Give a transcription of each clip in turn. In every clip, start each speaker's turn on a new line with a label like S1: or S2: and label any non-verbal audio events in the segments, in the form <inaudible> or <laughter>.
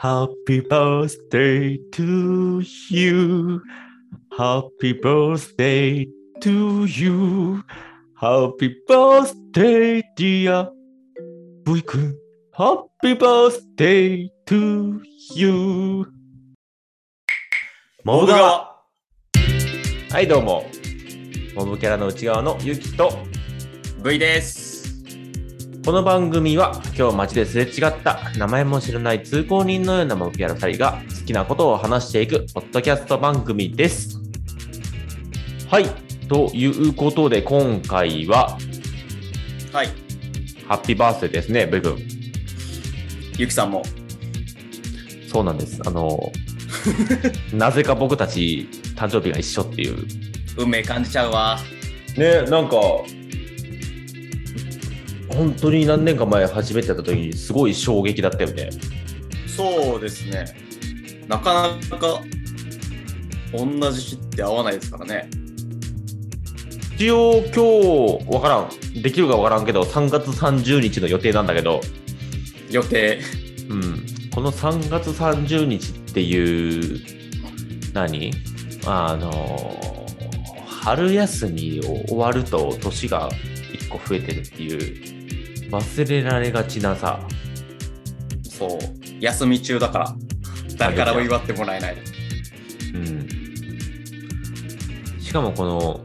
S1: Happy birthday to you. Happy birthday to you. Happy birthday, dear ブイ君。Happy birthday to you. モブ側。はい、どうも。モブキャラの内側のゆきと、
S2: V です。
S1: この番組は今日街ですれ違った名前も知らない通行人のようなモブキャラ2人が好きなことを話していくポッドキャスト番組です。はい。ということで今回は
S2: はい。
S1: ハッピーバースデーですね、ブイ君。
S2: ゆきさんも。
S1: そうなんです。あの、<laughs> なぜか僕たち誕生日が一緒っていう。
S2: 運命感じちゃうわ。
S1: ね、なんか、本当に何年か前初めてやった時にすごい衝撃だったよね。
S2: そうですね。なかなか同じ日って合わないですからね。
S1: 一応今日わからんできるかわからんけど3月30日の予定なんだけど、
S2: 予定。
S1: うん、この3月30日っていう何？あの春休みを終わると年が1個増えてるっていう忘れられがちなさ
S2: そう。休み中だから。誰からも祝ってもらえない。
S1: うんしかもこの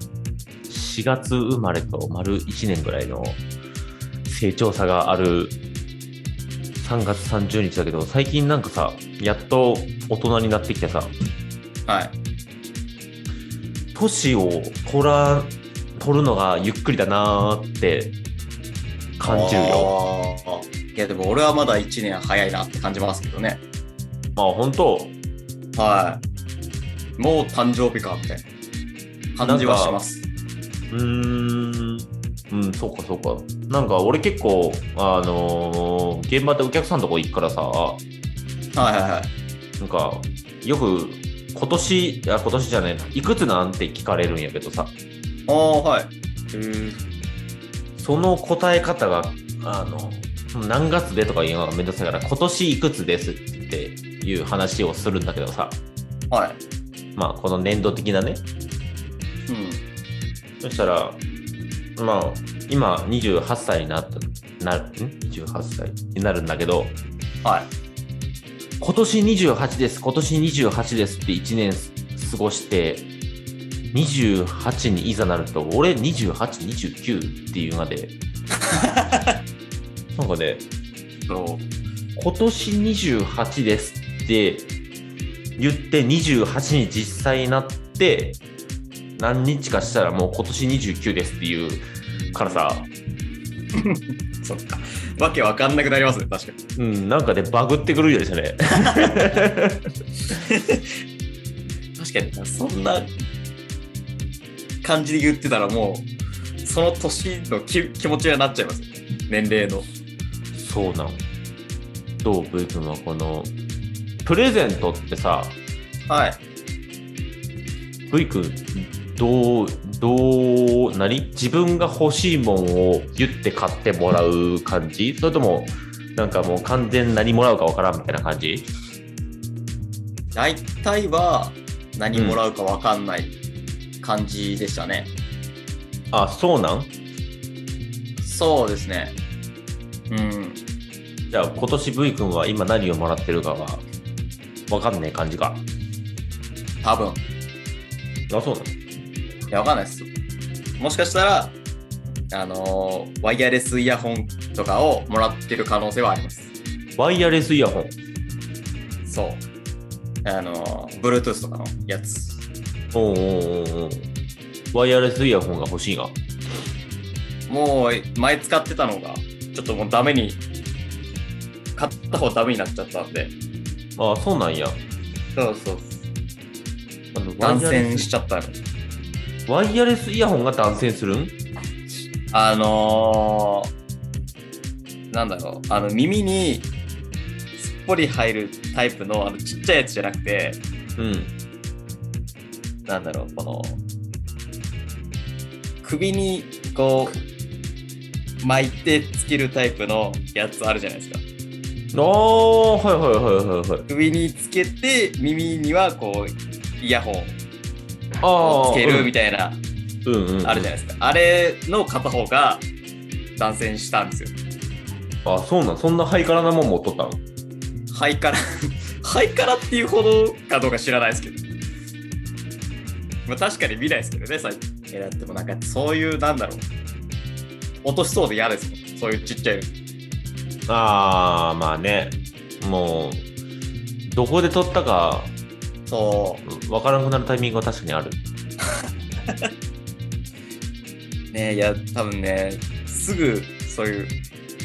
S1: 4月生まれと丸1年ぐらいの成長差がある3月30日だけど最近なんかさやっと大人になってきてさ
S2: はい。
S1: 年を取ら取るのがゆっくりだなーって感じるよ。
S2: いや、でも俺はまだ1年早いなって感じますけどね。
S1: まあ本当？
S2: はい。もう誕生日か、みたいな感じはします。
S1: うーんうんそうかそうかなんか俺結構あのー現場でお客さんのとこ行くからさ
S2: はいはいはい。
S1: なんかよく今年あ今年じゃねえいくつなんて聞かれるんやけどさ
S2: ああ、はい。
S1: その答え方があの何月でとか言うのがめんどくさいから今年いくつですっていう話をするんだけどさ
S2: はい。
S1: まあこの年度的なね
S2: うん。
S1: そしたらまあ今28歳になったなるん？28歳になるんだけど
S2: はい。
S1: 今年28です今年28ですって1年過ごして28にいざなると俺2829っていうので <laughs> なんかね。今年28ですって言って28に実際になって何日かしたらもう今年29ですっていうからさ <laughs>
S2: そっか。わけわかんなくなりますね、確かに。
S1: うんなんかねバグってくるようでしたね <laughs>
S2: 確かに、そんな感じで言ってたらもう、その年の気気持ちになっちゃいます。年齢の。
S1: そうなんどう V 君はこのプレゼントってさ
S2: はい。
S1: V 君どうどう何？自分が欲しいもんを言って買ってもらう感じ？それともなんかもう完全何もらうかわからんみたいな感じ？
S2: 大体は何もらうかわかんない感じでしたね。
S1: あそうなん？
S2: そうですね。うん。
S1: じゃあ今年 V 君は今何をもらってるかはわかんない感じか？
S2: 多分。
S1: あそうなん
S2: いや、わかんないです。もしかしたら、あのーワイヤレスイヤホンとかをもらってる可能性はあります。
S1: ワイヤレスイヤホン？
S2: そう。あのー、Bluetooth とかのやつ。
S1: おうおうおうワイヤレスイヤホンが欲しいが
S2: もう前使ってたのが、ちょっともうダメに、買った方ダメになっちゃったんで、
S1: あそうなんや。
S2: そうそう。
S1: あの
S2: 断線しちゃったの。
S1: ワイヤレスイヤホンが断線するん？
S2: あのー、なんだろう、あの耳にすっぽり入るタイプのあのちっちゃいやつじゃなくて、
S1: うん
S2: なんだろう、この、首にこう、巻いてつけるタイプのやつあるじゃないですか。
S1: ああ、はいはいはいはいはい。
S2: 首につけて耳にはこうイヤホン
S1: ああ、
S2: をつけるみたいな、
S1: うん、うんうん、
S2: あるじゃないですか。あれの片方が断線したんですよ。
S1: あ、そうなん、そんなハイカラなもん持っとったの？
S2: ハイカラ、ハイカラっていうほどかどうか知らないですけど。まあ確かに見ないですけどね、最近。えだってもうなんかそういう、なんだろう。落としそうで嫌ですもん。そういうちっちゃいの。
S1: ああ、まあね。もう、どこで撮ったか
S2: そう。
S1: わからなくなるタイミングは確かにある。<laughs>
S2: ねいや、多分ね、すぐそういう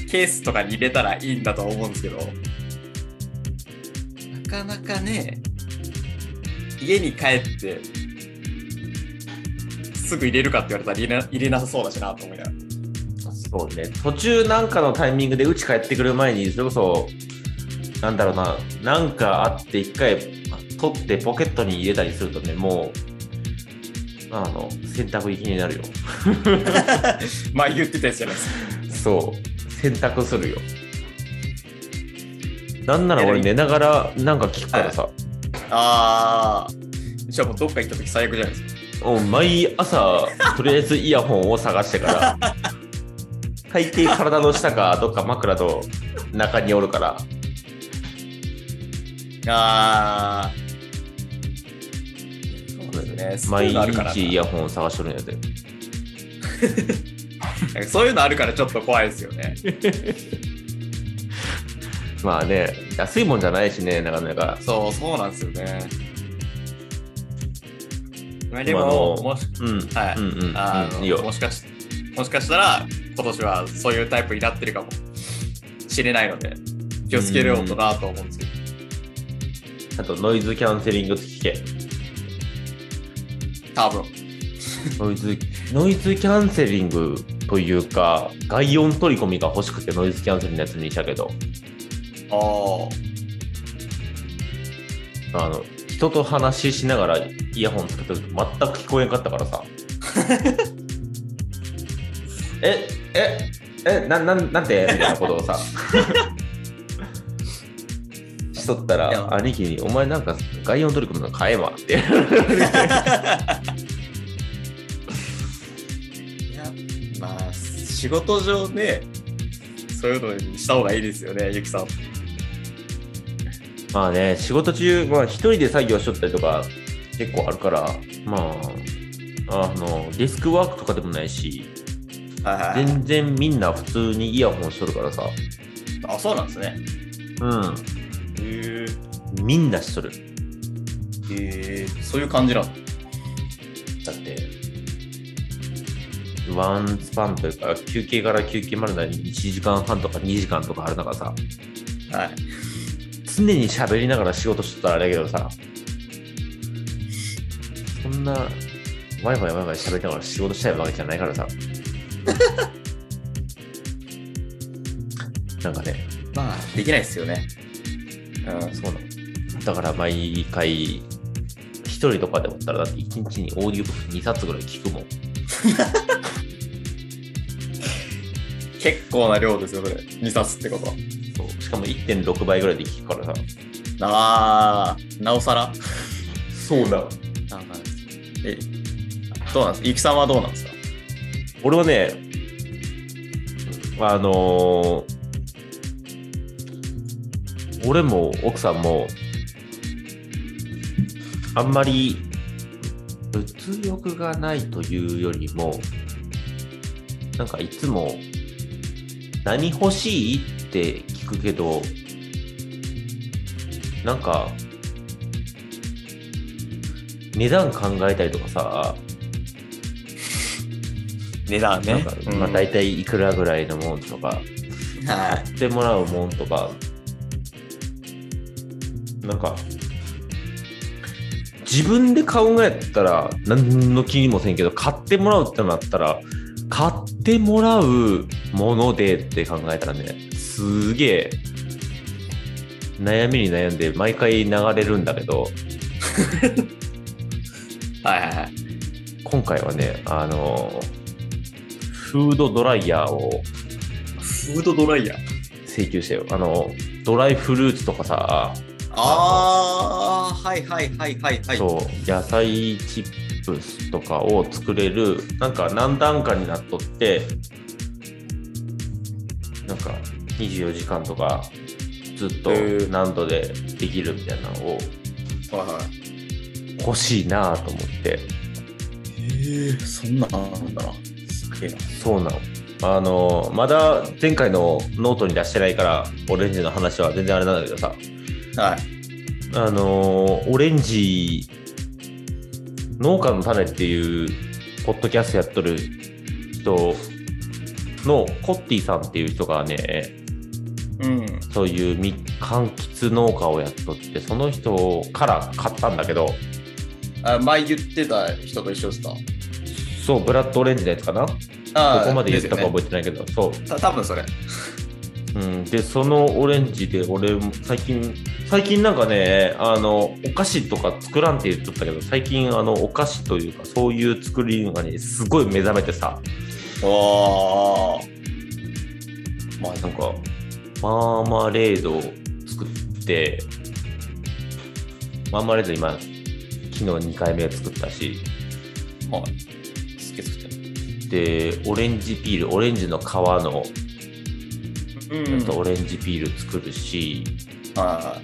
S2: ケースとかに入れたらいいんだとは思うんですけど、なかなかね、家に帰って、すぐ入れるかって言われたら入れな入れなさそうだしなと思いながら。
S1: そうね。途中なんかのタイミングでうち帰ってくる前に、それこそ、なんだろうな、なんかあって一回取ってポケットに入れたりするとね、もう、あの、洗濯行きになるよ。<laughs>
S2: まあ言ってたやつじゃないですか。
S1: そう、洗濯するよ。なんなら俺寝ながらなんか聞くからさ、
S2: あー、じゃあもうどっか行った時最悪じゃないですか。
S1: もう毎朝、とりあえずイヤホンを探してから、<laughs> 大抵体の下かどっか枕の中におるから、
S2: あー。そうですね。
S1: 毎日イヤホンを探しとるんやで。<laughs>
S2: そういうのあるからちょっと怖いですよね。<laughs>
S1: まあね、安いもんじゃないしね、なかなか。
S2: そう、そうなんですよね。まあでも、
S1: の
S2: もし、
S1: うん。
S2: はい
S1: うんうん。
S2: あの
S1: うんいいよ。
S2: もしかし、もしかしたら、今年はそういうタイプになってるかもしれないので、気をつけようとなと思うんですけど。
S1: あと、ノイズキャンセリング付き系。
S2: 多分。
S1: ノイズ、ノイズキャンセリングというか、外音取り込みが欲しくてノイズキャンセリングのやつにしたけど、
S2: ああ。
S1: あの、人と話ししながらイヤホンつけてると全く聞こえんかったからさ。<laughs> え、え、え、な、なん、なんて？みたいなことをさ。しとったら、兄貴に、お前なんか外音取り込むの買えばって。<laughs>
S2: いや、まあ、仕事上ね、そういうのにした方がいいですよね、ゆきさん。
S1: まあね、仕事中、まあ一人で作業しとったりとか結構あるから、まあ、あの、デスクワークとかでもないし。全然みんな普通にイヤホンしとるからさ、
S2: あ、そうなんですね。
S1: うん、
S2: へ
S1: みんなしとる。
S2: え。へえ。そういう感じなの
S1: だって、ワンスパンというか、休憩から休憩までの間に1時間半とか2時間とかある中さ、
S2: はい。
S1: 常に喋りながら仕事しとったらあれだけどさ、そんな、ワイワイワイワイ喋りながら仕事したいわけじゃないからさ。<laughs> なんかね、
S2: まあ、できないですよね。うん。
S1: そうなの。だから毎回、一人とかでおったら、だって一日にオーディオブック2冊ぐらい聞くもん。<laughs>
S2: 結構な量ですよ、それ。2冊ってことは。
S1: そうしかも1.6倍ぐらいで聞くからさ。
S2: あー、なおさら。
S1: そうだ。
S2: どうなんですか？ゆきさんはどうなんですか？
S1: 俺はね、あのー俺も奥さんも、あんまり物欲がないというよりも、なんかいつも、何欲しいって聞くけど、なんか、値段考えたりとかさ、
S2: 値段
S1: なんか、まあ、大体いくらぐらいのもんとか、
S2: は
S1: 買ってもらうもんとか、なんか、自分で買うんがやったら、何の気にもせんけど、買ってもらうってなったら、買ってもらうものでって考えたらね、すげえ、悩みに悩んで毎回流れるんだけど、
S2: い <laughs> はいはいはい。
S1: 今回はね、あの、フードドライヤーを
S2: フードドライヤー。
S1: 請求したよ。あの、ドライフルーツとかさ、
S2: あー、はいはいはいはいはい。
S1: そう、野菜チップスとかを作れる、なんか何段階になっとって、なんか24時間とかずっと何度でできるみたいなのを。欲しいなと思って、
S2: へえ、そんなんなんだな。すげえな。
S1: そうなの。あの、まだ前回のノートに出してないから、オレンジの話は全然あれなんだけどさ、
S2: はい。
S1: あのーオレンジ農家の種っていうポッドキャストやっとる人のコッティさんっていう人がね
S2: うん。
S1: そういうみ柑橘農家をやっとってその人から買ったんだけど
S2: あ前言ってた人と一緒ですか？
S1: そうブラッドオレンジのやつかな？ど
S2: あ
S1: こまで言ったか覚えてないけど、そう
S2: 多分それ。
S1: うん、でそのオレンジで俺も最近最近なんかねあのお菓子とか作らんって言っとったけど最近あのお菓子というかそういう作りのがねすごい目覚めてさ
S2: おー。まあ、
S1: なんかマーマレードを作ってマーマレード今昨日2回目作ったし
S2: はい。
S1: でオレンジピールオレンジの皮の
S2: うん。
S1: やつオレンジピール作るし、
S2: は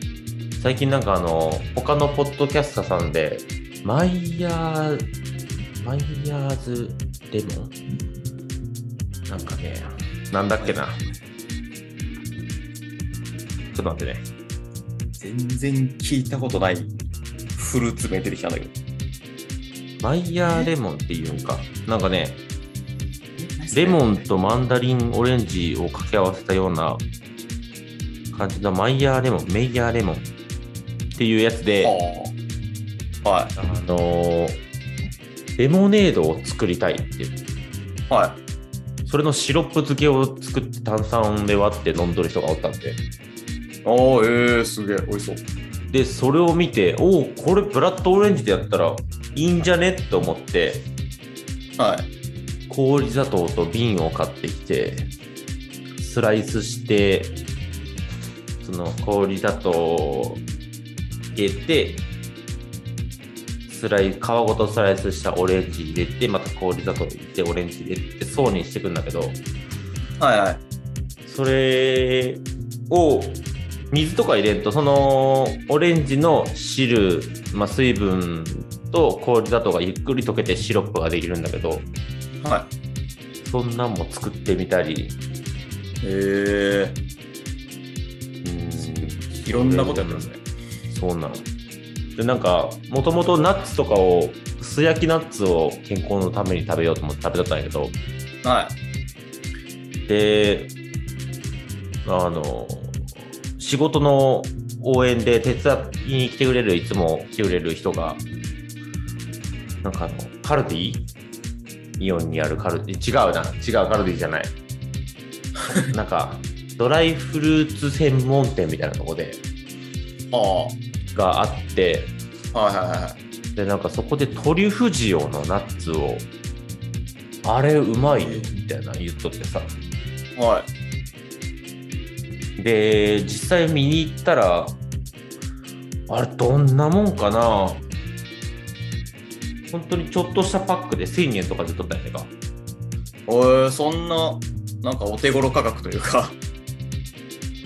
S1: 最近なんかあの他のポッドキャスターさんでマイヤーマイヤーズレモン？なんかね。なんだっけな？ちょっと待ってね。
S2: い。全然聞いたことない。フルーツ名出てきたんだけど。
S1: マイヤーレモンっていうんか。なんかねレモンとマンダリンオレンジを掛け合わせたような感じのマイヤーレモンメイヤーレモンっていうやつで
S2: はい。
S1: あのーレモネードを作りたいっていう
S2: はい。
S1: それのシロップ漬けを作って炭酸で割って飲んどる人がおったんで
S2: おー、えー、すげえ、美味しそう。
S1: でそれを見ておおこれブラッドオレンジでやったらいいんじゃねって思って
S2: はい。
S1: 氷砂糖と瓶を買ってきてスライスしてその氷砂糖を入れてスライ皮ごとスライスしたオレンジ入れてまた氷砂糖入れてオレンジ入れて層にしていくんだけど
S2: はいはい。
S1: それを水とか入れるとそのオレンジの汁、まあ、水分と氷砂糖がゆっくり溶けてシロップができるんだけど
S2: は
S1: そんなんも作ってみたり
S2: い。え
S1: うん
S2: いろんなことやってますね。
S1: そうなのでなんかもともとナッツとかを素焼きナッツを健康のために食べようと思って食べとったんやけど
S2: はい。
S1: であの仕事の応援で手伝いに来てくれるいつも来てくれる人がなんかあのカルディイオンにあるカルディ違うな。違うカルディじゃない。<laughs> なんかドライフルーツ専門店みたいなとこで。
S2: あ
S1: があって。
S2: あ。はいはいはい。
S1: でなんかそこでトリュフ塩のナッツをあれうまいよみたいな言っとってさ。
S2: はい。
S1: で実際見に行ったらあれどんなもんかな本当にちょっとしたパックで1000円とかで取ったんやねんか。
S2: おい、そんな、なんかお手頃価格というか。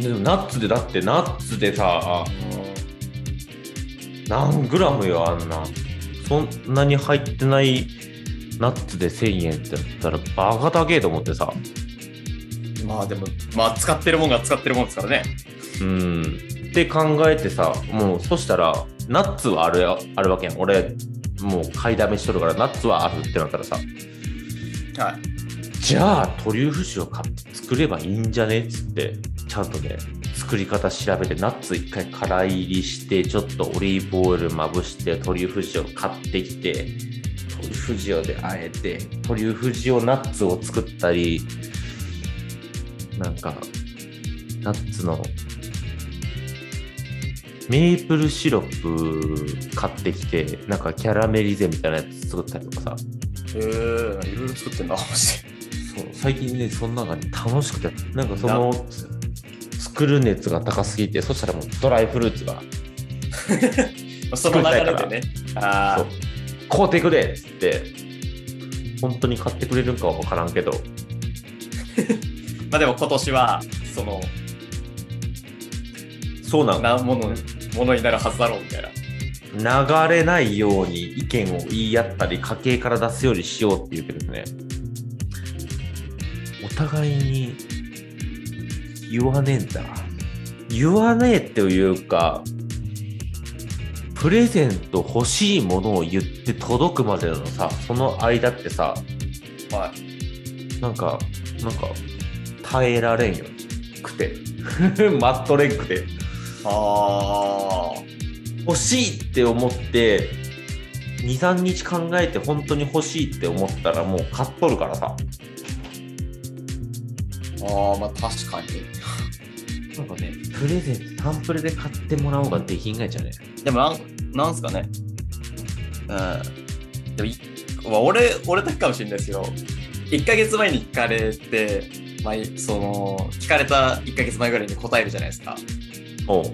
S1: でもナッツでだってナッツでさ何グラムよあんな。そんなに入ってないナッツで1000円ってやったらバカ高えと思ってさ。
S2: まあでも、まあ使ってるもんが使ってるもんですからね。
S1: うん。って考えてさもうそしたらナッツはあるやあるわけやん。俺もう買いだめしとるからナッツはあるってなったらさ
S2: はい。
S1: じゃあトリュフ塩買って作ればいいんじゃねっつってちゃんとね作り方調べてナッツ一回空入りしてちょっとオリーブオイルまぶしてトリュフ塩買ってきてトリュフ塩であえてトリュフ塩ナッツを作ったりなんかナッツのメープルシロップ買ってきてなんかキャラメリゼみたいなやつ作ったりとかさ。
S2: へえいろいろ作ってんだ、マジで。
S1: そう最近ねそんなのがね楽しくてなんかその作作る熱が高すぎて、そしたらもうドライフルーツが、<laughs>
S2: その流れでね。あ
S1: そう。買うてくれっつって、本当に買ってくれるんかは分からんけど、
S2: あ。<laughs> まあでも今年は、その、
S1: そうなん。
S2: なもの、ものになるはずだろうみたいな。
S1: 流れないように意見を言い合ったり家計から出すようにしようっていうけどね。お互いに言わねえんだ。言わねえっていうかプレゼント欲しいものを言って届くまでのさその間ってさ
S2: はい。
S1: なんかなんか耐えられんよくて。待っとれんくて
S2: ああ。
S1: 欲しいって思って23日考えて本当に欲しいって思ったらもう買っとるからさ
S2: ああ、まあ確かに。
S1: なんかねプレゼントタンプレで買ってもらおうができんがいじゃね？
S2: でもなん、なんすかね。うん。でもい、まあ、俺、俺だけかもしれないですけど、1ヶ月前に聞かれて、まあ、その、聞かれた1ヶ月前ぐらいに答えるじゃないですか。
S1: おう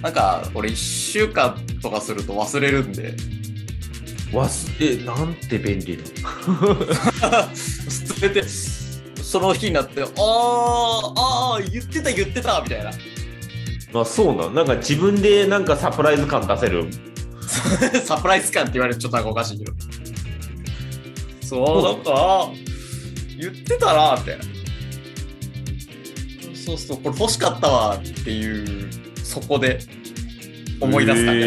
S2: なんか、俺1週間とかすると忘れるんで、
S1: 忘れなんて便利だ
S2: 捨てて、その日になって、あー、あー、言ってた言ってたみたいな。
S1: あそうなんなんか自分でなんかサプライズ感出せる？
S2: サプライズ感って言われるとちょっとなんかおかしいけど。そう、なんか、あ言ってたな、みたいな。そうそう、これ欲しかったわっていう、そこで思い出す感じ、
S1: え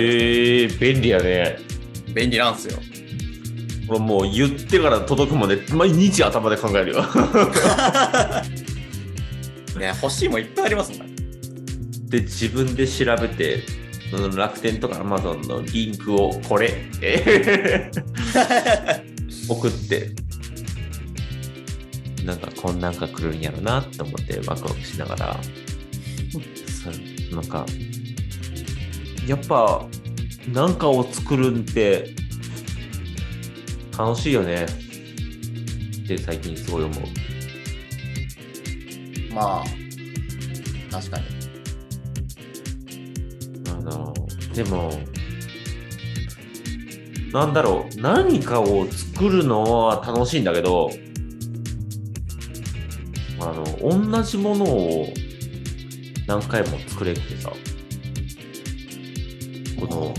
S1: ー、便利やね
S2: 便利なんですよ。
S1: 俺もう言ってから届くまで毎日頭で考えるよ <laughs>
S2: ね、欲しいもんいっぱいありますもんね。
S1: で自分で調べてその楽天とかアマゾンのリンクをこれって <laughs> 送ってなんかこんなんが来るんやろなって思ってワクワクしながら。そうなんかやっぱなんかを作るんって楽しいよね。って最近すごい思う。
S2: まあ、確かに。
S1: あのでもなんだろう。何かを作るのは楽しいんだけどあの同じものを何回も作れってさこの、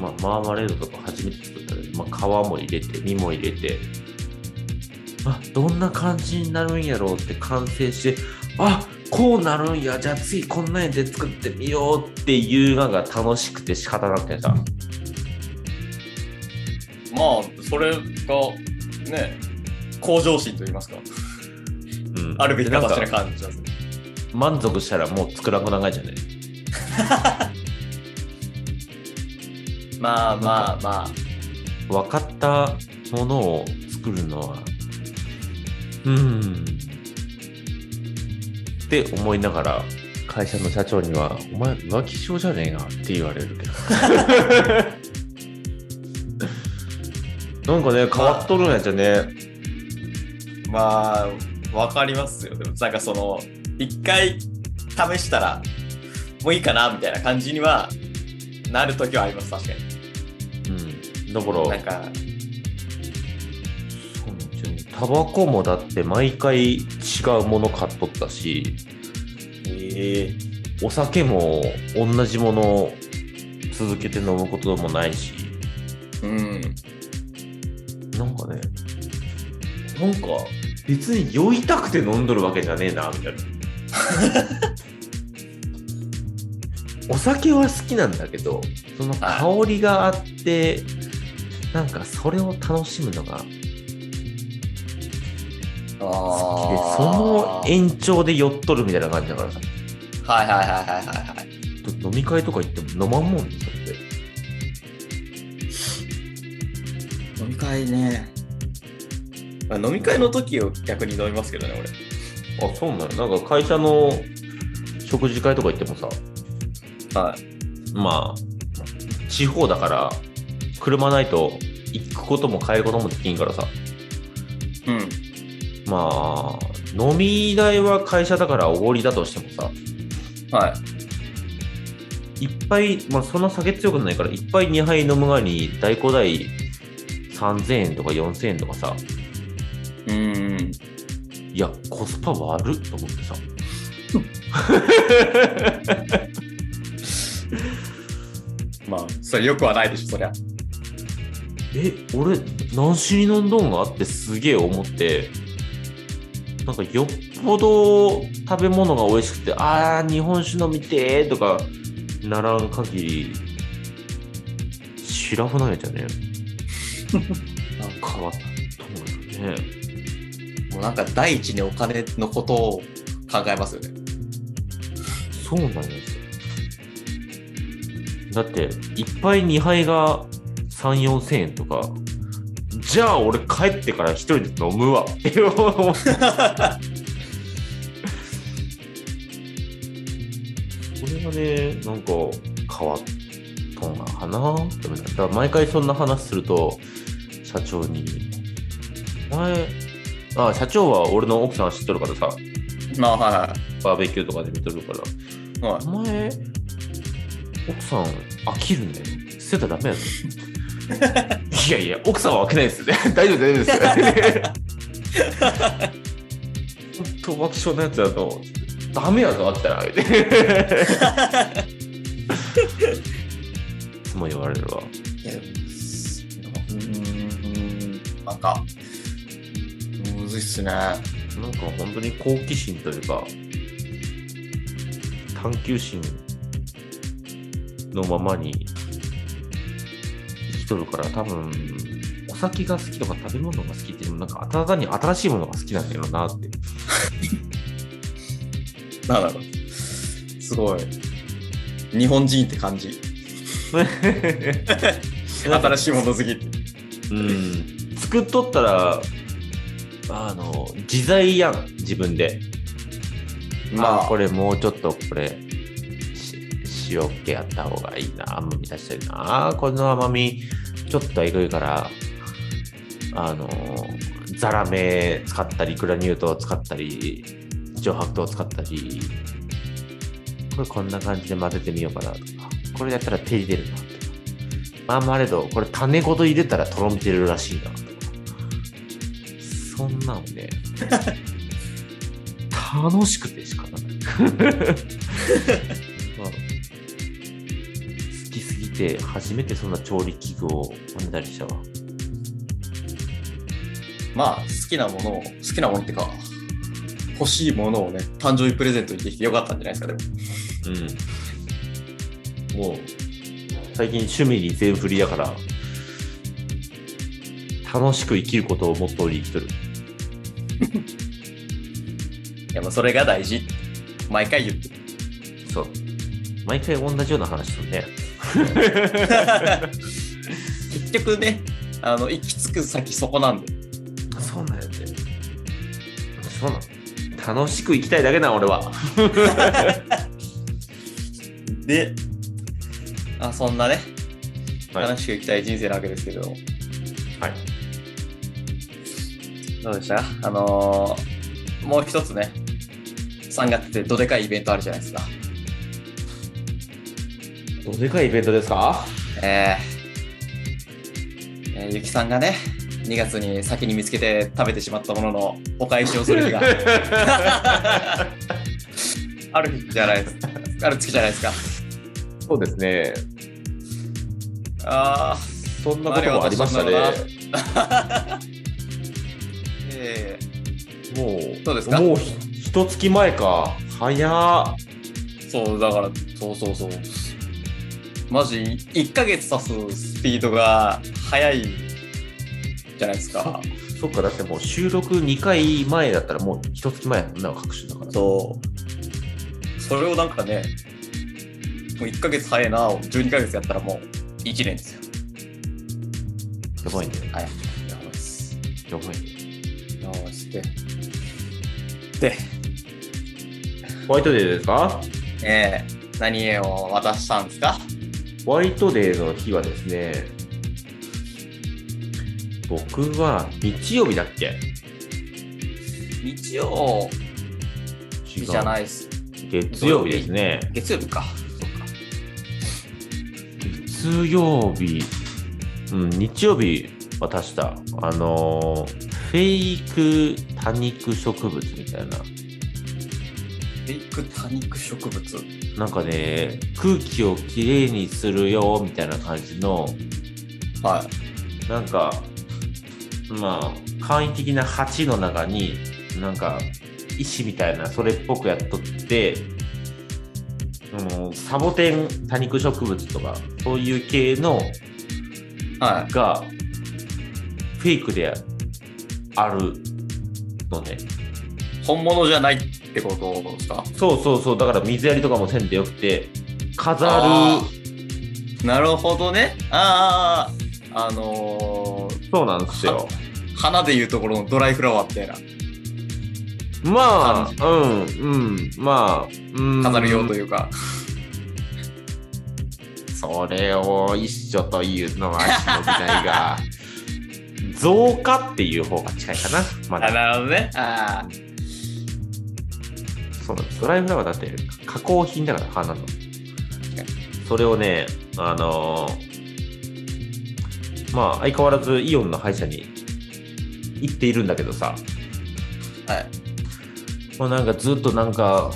S1: まあ、マーマレードとか初めて作ったら、まあ、皮も入れて身も入れてあどんな感じになるんやろうって完成してあこうなるんやじゃあ次こんなんで作ってみようっていうのが楽しくて仕方なくてさ。
S2: まあ、それが、ね、向上心と言いますか、
S1: うん。
S2: あるべき形な感じですね。
S1: 満足したらもう作らんく長いじゃね <laughs>
S2: まあまあまあ。
S1: 分かったものを作るのはうーん。って思いながら会社の社長には「お前浮気症じゃねえな」って言われるけど。<laughs> なんかね変わっとるんやじゃね。
S2: まあ、わかりますよ。でも、なんかその、一回試したら、もういいかな、みたいな感じにはなるときはあります、確かに。
S1: うんだから
S2: なんか、
S1: タバコもだって毎回違うもの買っとったし
S2: ええ
S1: お酒も同じものを続けて飲むこともないし
S2: うん。
S1: なんかねなんか別に酔いたくて飲んどるわけじゃねえなみたいなお酒は好きなんだけどその香りがあってなんかそれを楽しむのが好きで
S2: あ
S1: その延長で酔っとるみたいな感じだからさ
S2: はいはいはいはいはいはい。
S1: 飲み会とか行っても飲まんもんですよって
S2: 飲み会ね。まあ、飲み会の時を逆に飲みますけどね、
S1: あそうなの？なんか会社の食事会とか行ってもさ
S2: 俺。はい。
S1: まあ地方だから車ないと行くことも帰ることもできんからさ
S2: うん。
S1: まあ飲み代は会社だからおごりだとしてもさ、
S2: はい。
S1: いっぱい、まあそんな酒強くないから、いっぱい2杯飲む側に代行代3000円とか4000円とかさ、
S2: うーん。
S1: いや、コスパ悪っと思ってさ。<laughs>
S2: まあ、それよくはないでしょ、そりゃ。
S1: え、俺、何しに飲んどんがってすげえ思って、なんかよっぽど食べ物が美味しくて、あー、日本酒飲みてーとかならん限り、シラフなんやじゃね <laughs> なんか変わったと思うよね。
S2: もうなんか第一にお金のことを考えますよね。
S1: そうなんですよ。だって、1杯2杯が3、4千円とか、じゃあ俺帰ってから一人で飲むわっていう。<laughs> これがね、なんか変わったんかな？って思うだから毎回そんな話すると、社長に、前、あ、社長は俺の奥さん知っとるからさ、
S2: まあ、は
S1: バーベキューとかで見とるから、
S2: いはい。
S1: お前、奥さん飽きるね。捨てたらダメやぞ。<laughs> いやいや、奥さんは飽きないですよね。<laughs> 大丈夫、大丈夫ですよ。本当、浮気症のやつだと、ダメやぞ、あったら。<laughs> いつも言われるわ。
S2: いやうーん、なんか、むずいっすね。
S1: なんか本当に好奇心というか、探求心のままに生きとるから、多分、お酒が好きとか食べ物が好きっていうのも、なんかただに新しいものが好きなんだろうなって。
S2: なんだろう。すごい。日本人って感じ。<laughs> <laughs> <laughs> 新しいもの好きって。
S1: うん。作っとったら、あの、自在やん、自分で。まあ、これもうちょっとこれ、し塩気やった方がいいな、甘み出したいな。この甘み、ちょっとえぐいから、あの、ザラメ使ったり、グラニュー糖を使ったり、上白糖を使ったり、これこんな感じで混ぜてみようかなとか、これやったらペリ出るなとか。マーマレード、これ種ごと入れたらとろみ出るらしいなとか。そんなのね、<laughs> 楽しくて仕方ない。<laughs> まあ好きすぎて、初めてそんな調理器具を飲んだりしたわ。
S2: まあ、好きなものを、好きなものってか、欲しいものをね、誕生日プレゼントにできてよかったんじゃないですか、でも。
S1: うん。もう、最近趣味に全振りやから、楽しく生きることをモットーに生きとる。
S2: いや、まあ、それが大事。毎回言ってる。
S1: そう。毎回同じような話するね。
S2: 結局ね、あの、行き着く先そこなんで。
S1: そうなんやって。そうなの。楽しく生きたいだけな、俺は。<laughs>
S2: で、あそんなね、
S1: はい
S2: 楽しく生きたい人生なわけですけど、
S1: はい。
S2: どうでした？あのーもう一つね、3月ってどでかいイベントあるじゃないですか。
S1: どでかいイベントですか？
S2: えー、えーゆきさんがね、2月に先に見つけて食べてしまったもののお返しをする日が <laughs> ある日じゃないですある月じゃないですか。
S1: そうですね。
S2: あ
S1: そんなこともありましたね。
S2: あ、え
S1: もう、
S2: そうですか？
S1: もう月前か。早
S2: そう、だから、そうそうそう。マジ、1ヶ月経つスピードが速いじゃないですか。
S1: そっか、だってもう収録2回前だったらもう一月前な、各種だから。
S2: そう。それをなんかね、もう1ヶ月早いな、12ヶ月やったらもう1年ですよ。
S1: やばいね。
S2: はい。やばいです。
S1: やばいね。ホワイトデーですか？
S2: えー、何を渡したんですか？
S1: ホワイトデーの日はですね、僕は日曜日だっけ？
S2: 日曜
S1: 違う
S2: 日じゃないっす。
S1: 月曜日ですね。
S2: 月曜日か。そっか。
S1: 月曜日、うん、日曜日渡した、あのーフェイク多肉植物みたいな。
S2: フェイク多肉植物？
S1: なんかね、空気をきれいにするよみたいな感じの、
S2: はい。
S1: なんか、まあ、簡易的な鉢の中に、なんか、石みたいな、それっぽくやっとって、うん、サボテン多肉植物とか、そういう系の
S2: はい。
S1: が、フェイクであるのね。
S2: 本物じゃないってことですか？
S1: そうそうそう、だから水やりとかもせんでよくて、飾
S2: あ
S1: る、
S2: なるほどね。ああ、あのー、
S1: そうなんですよ。
S2: 花でいうところのドライフラワーみたいな。
S1: まあ、うん、うん、まあ、うん。
S2: 飾る用というか。
S1: それを一緒というのは忍びないが、<laughs> 増加っていう方が近いかな。ま
S2: あ、
S1: だ。
S2: なるほどね。あ
S1: そうなんです。ドライフラワーだって加工品だから、花の。それをね、あのーまあ、相変わらずイオンの歯医者に行っているんだけどさ、
S2: あ、はい。
S1: もうなんかずっとなんか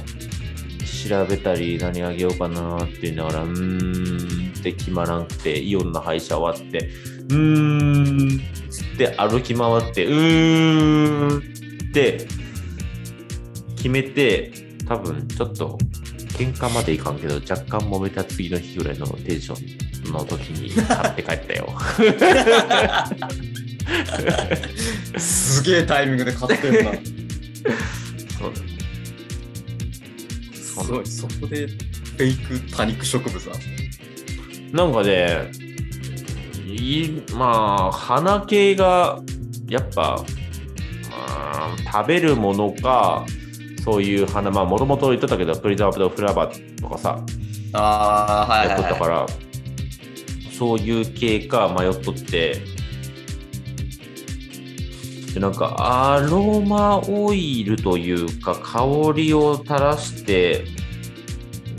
S1: 調べたり何あげようかなって言いながらうーんって決まらんくてイオンの歯医者終わってうーんつって歩き回ってうーんって決めて多分ちょっと喧嘩までいかんけど若干揉めた次の日ぐらいのテンションの時に買って帰ったよ
S2: すげえタイミングで買ってるな。
S1: そう
S2: すごい、そこでフェイク多肉植物なん。
S1: なんかね、いまあ、花系が、やっぱ、まあ食べるものか、そういう花、まあ、もともと言っとったけど、プリザーブドフラワーとかさ、
S2: ああ、はい
S1: やっ
S2: はい、は
S1: とったから、そういう系か迷っとって、でなんかアロマオイルというか香りを垂らして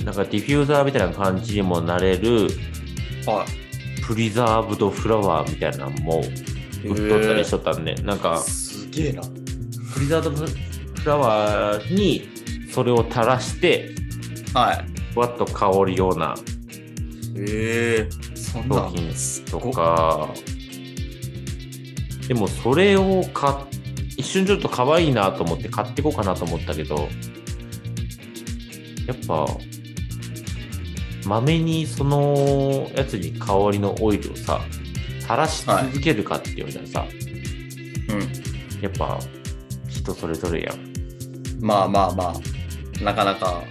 S1: なんかディフューザーみたいな感じにもなれる
S2: い。は
S1: プリザーブドフラワーみたいなのも
S2: い。
S1: 売っとったりしとったんで、なんか
S2: すげえな。
S1: プリザーブドフラワーにそれを垂らして
S2: はい。
S1: ふわっと香るような
S2: ええそんな
S1: 商品とかでもそれを買っ一瞬ちょっと可愛いなと思って買っていこうかなと思ったけどやっぱまめにそのやつに香りのオイルをさ垂らし続けるかって言われたらさ、
S2: うん。
S1: やっぱ人それぞれやん
S2: まあまあまあ、なかなか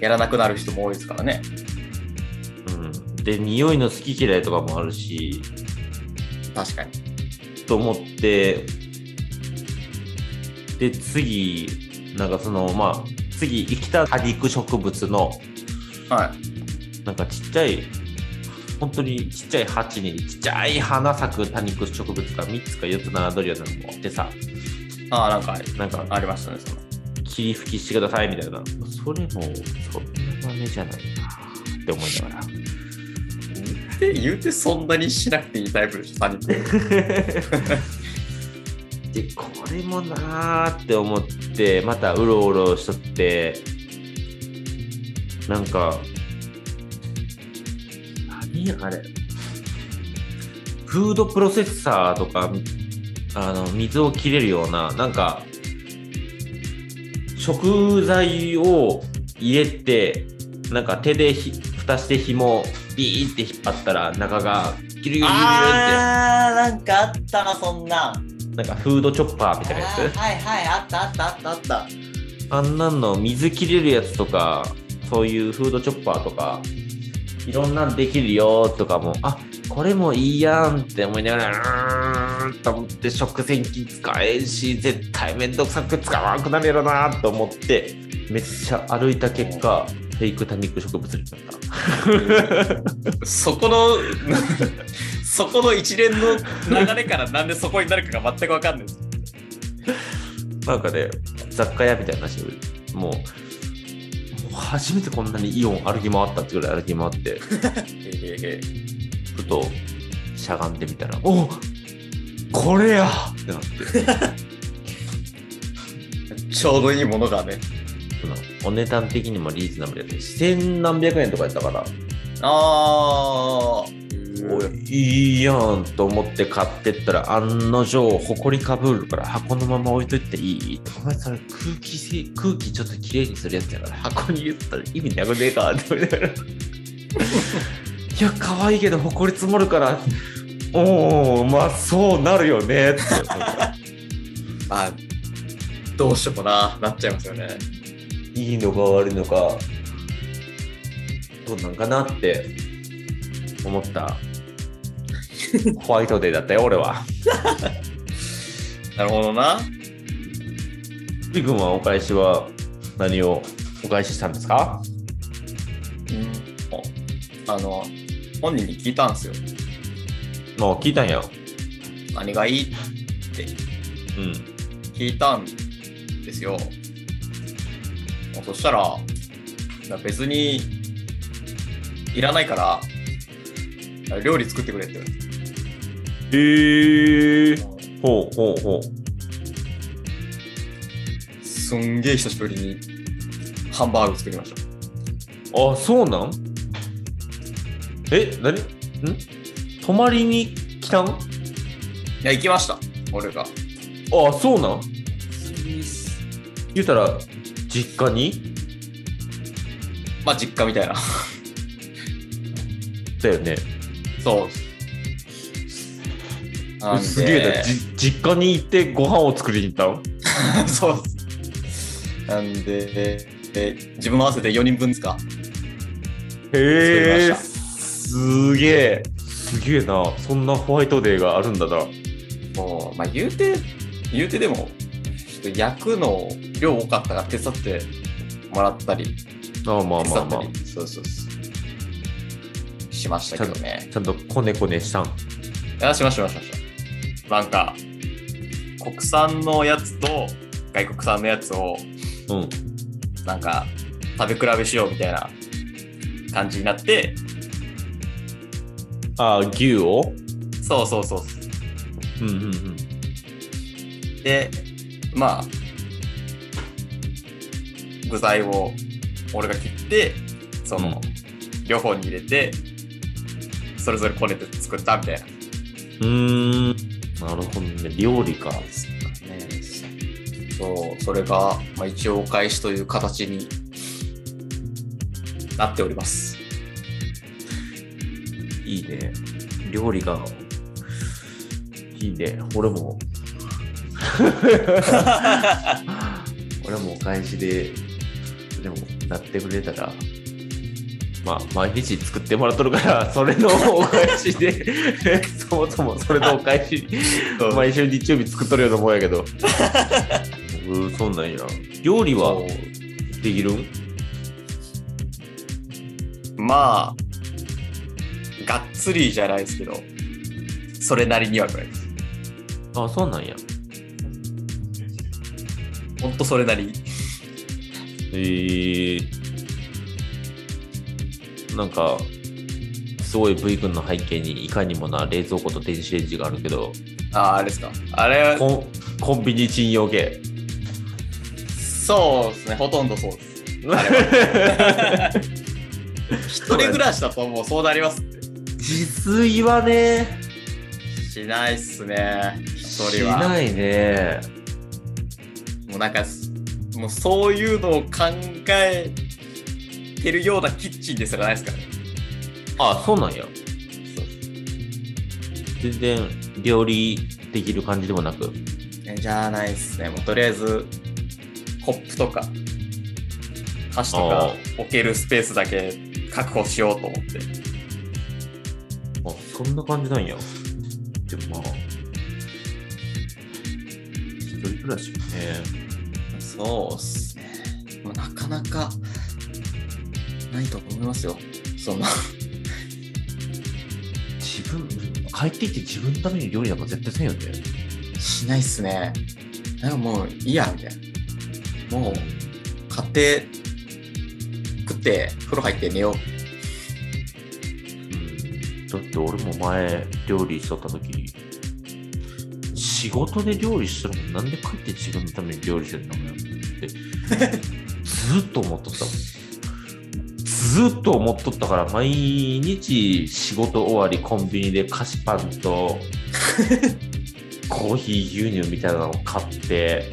S2: やらなくなる人も多いですからね。
S1: うん、で匂いの好き嫌いとかもあるし
S2: 確かに。
S1: と思ってで次なんかそのまあ次生きた多肉植物の
S2: はい。
S1: なんかちっちゃい本当にちっちゃい鉢にちっちゃい花咲く多肉植物が3つか4つ並んどるようなのもあってさ
S2: ああ、なんか
S1: なんか
S2: ありましたね、その。
S1: 霧吹きしてくださいみたいなそれもそんな真似じゃないなって思いながら
S2: で言うてそんなにしなくていいタイプでしょ、多肉。<laughs>
S1: でこれもなーって思ってまたうろうろしとってなんか何あれフードプロセッサーとかあの水を切れるようななんか食材を入れてなんか手でひ蓋して紐ビーって引っ張ったら中がギュルギュルギュルって
S2: あー、なんかあったな、そんなん。
S1: なんかフードチョッパーみたいなやつ
S2: はいはい、あったあったあったあった。
S1: あんなんの水切れるやつとか、そういうフードチョッパーとか、いろんなんできるよとかも、あこれもいいやんって思いながら、うーんと思って食洗機使えんし、絶対めんどくさく使わなくなるやろなと思って、めっちゃ歩いた結果、フェイク多肉植物になった。
S2: そこの、<laughs> そこの一連の流れからなんでそこになるかが全くわかんないです。
S1: なんかね、雑貨屋みたいな話もう初めてこんなにイオン歩き回ったってぐらい歩き回って、<laughs> ふとしゃがんでみたら、おこれや！ってなって、<laughs>
S2: ちょうどいいものがね。
S1: お値段的にもリーズナブルで、千何百円とかやったから、
S2: ああ。
S1: おいいいやんと思って買ってったら案の定ほこりかぶるから箱のまま置いといていいお前それ空気せ空気ちょっときれいにするやつやから。箱に入れてたら意味なくねえか。って思いながらいや可愛いけどほこり積もるから。おおまあそうなるよねって。
S2: まあ、どうしてもな、なっちゃいますよね。
S1: いいのか悪いのかどうなんかなって思ったホワイトデーだったよ俺は。<laughs>
S2: なるほどな。
S1: リ君はお返しは何をお返ししたんですか？
S2: うん。あの、本人に聞いたんですよ。
S1: もう聞いたんや。
S2: 何がいいって
S1: うん。
S2: 聞いたんですよ。そしたら、いや別にいらないから、料理作ってくれって言われて。
S1: へえ。ほうほうほ
S2: すんげえ久しぶりにハンバーグ作りました。
S1: う。あ、そうなん？え、何？ん？泊まりに来たん？あ、
S2: いや、行きました。俺が。
S1: そうなん？言うたら、実家に？
S2: まあ、実家みたいな。
S1: だよね。
S2: そう。す
S1: げえな。じ実家に行ってご飯を作りに行ったん <laughs>
S2: そう。なんで、え自分も合わせて4人分ですか？
S1: へえ。すげえ。すげえな。そんなホワイトデーがあるんだな。
S2: もう、まあ、言うて、言うてでも、ちょっと焼くの量多かったから手伝ってもらったり、
S1: ああまあまあまあ
S2: そうそうそう。しましたけどね。
S1: ちゃんとコネコネしたん？
S2: あ、しましたしましたしました。なんか、国産のやつと外国産のやつを、
S1: うん。
S2: なんか、食べ比べしようみたいな感じになって、
S1: ああ、牛を？
S2: そうそうそう。
S1: うんうんうん。
S2: で、まあ、具材を俺が切って、その、両方に入れて、それぞれこねて作ったみたいな。
S1: うーん。なるほどね。料理か。
S2: そう、それが、まあ、一応お返しという形になっております。
S1: いいね。料理が。いいね。俺も。<laughs> 俺もお返しで、でも、なってくれたら、まあ、毎日作ってもらっとるから、<laughs> それのお返しで、<laughs> そもそもそれのお返し、毎週日曜日作っとるようなもんやけど。うん、そうなんや。料理はできる？ん
S2: まあ、がっつりじゃないですけど、それなりにはぐらいです。
S1: あ、そうなんや。
S2: ほんとそれなり。
S1: えー、なんか、すごい V 君の背景にいかにもな冷蔵庫と電子レンジがあるけど、
S2: ああ、あれですか？あれは、
S1: コンコンビニ賃用系？
S2: そうですね、ほとんどそうです。<laughs> 一人暮らしだともうそうなります。
S1: 自炊はね、
S2: しないっすね、一
S1: し
S2: 人は。
S1: ないね。
S2: もうなんか、もうそういうのを考えてるようなキッチンですらないですからね。
S1: あ、そうなんや。全然料理できる感じでもなく。
S2: えじゃあないっすね。もうとりあえず、コップとか、箸と
S1: あ
S2: か置けるスペースだけ確保しようと思って。
S1: あ、そんな感じなんや。でもまあ、一人暮らしよね。
S2: そうっすね。まあ、なかなかないと思いますよ。そんな。
S1: 自分、帰ってきて自分のために料理なんか絶対せんよね。
S2: しないっすね。なんかもういいや、みたいな。もう、買って、食って、風呂入って寝よう。
S1: うんだって俺も前料理しとった時仕事で料理してるもんなんで帰って自分のために料理してんのかなってずっと思っとったもん <laughs> ずっと思っとったから毎日仕事終わりコンビニで菓子パンと <laughs> コーヒー牛乳みたいなのを買って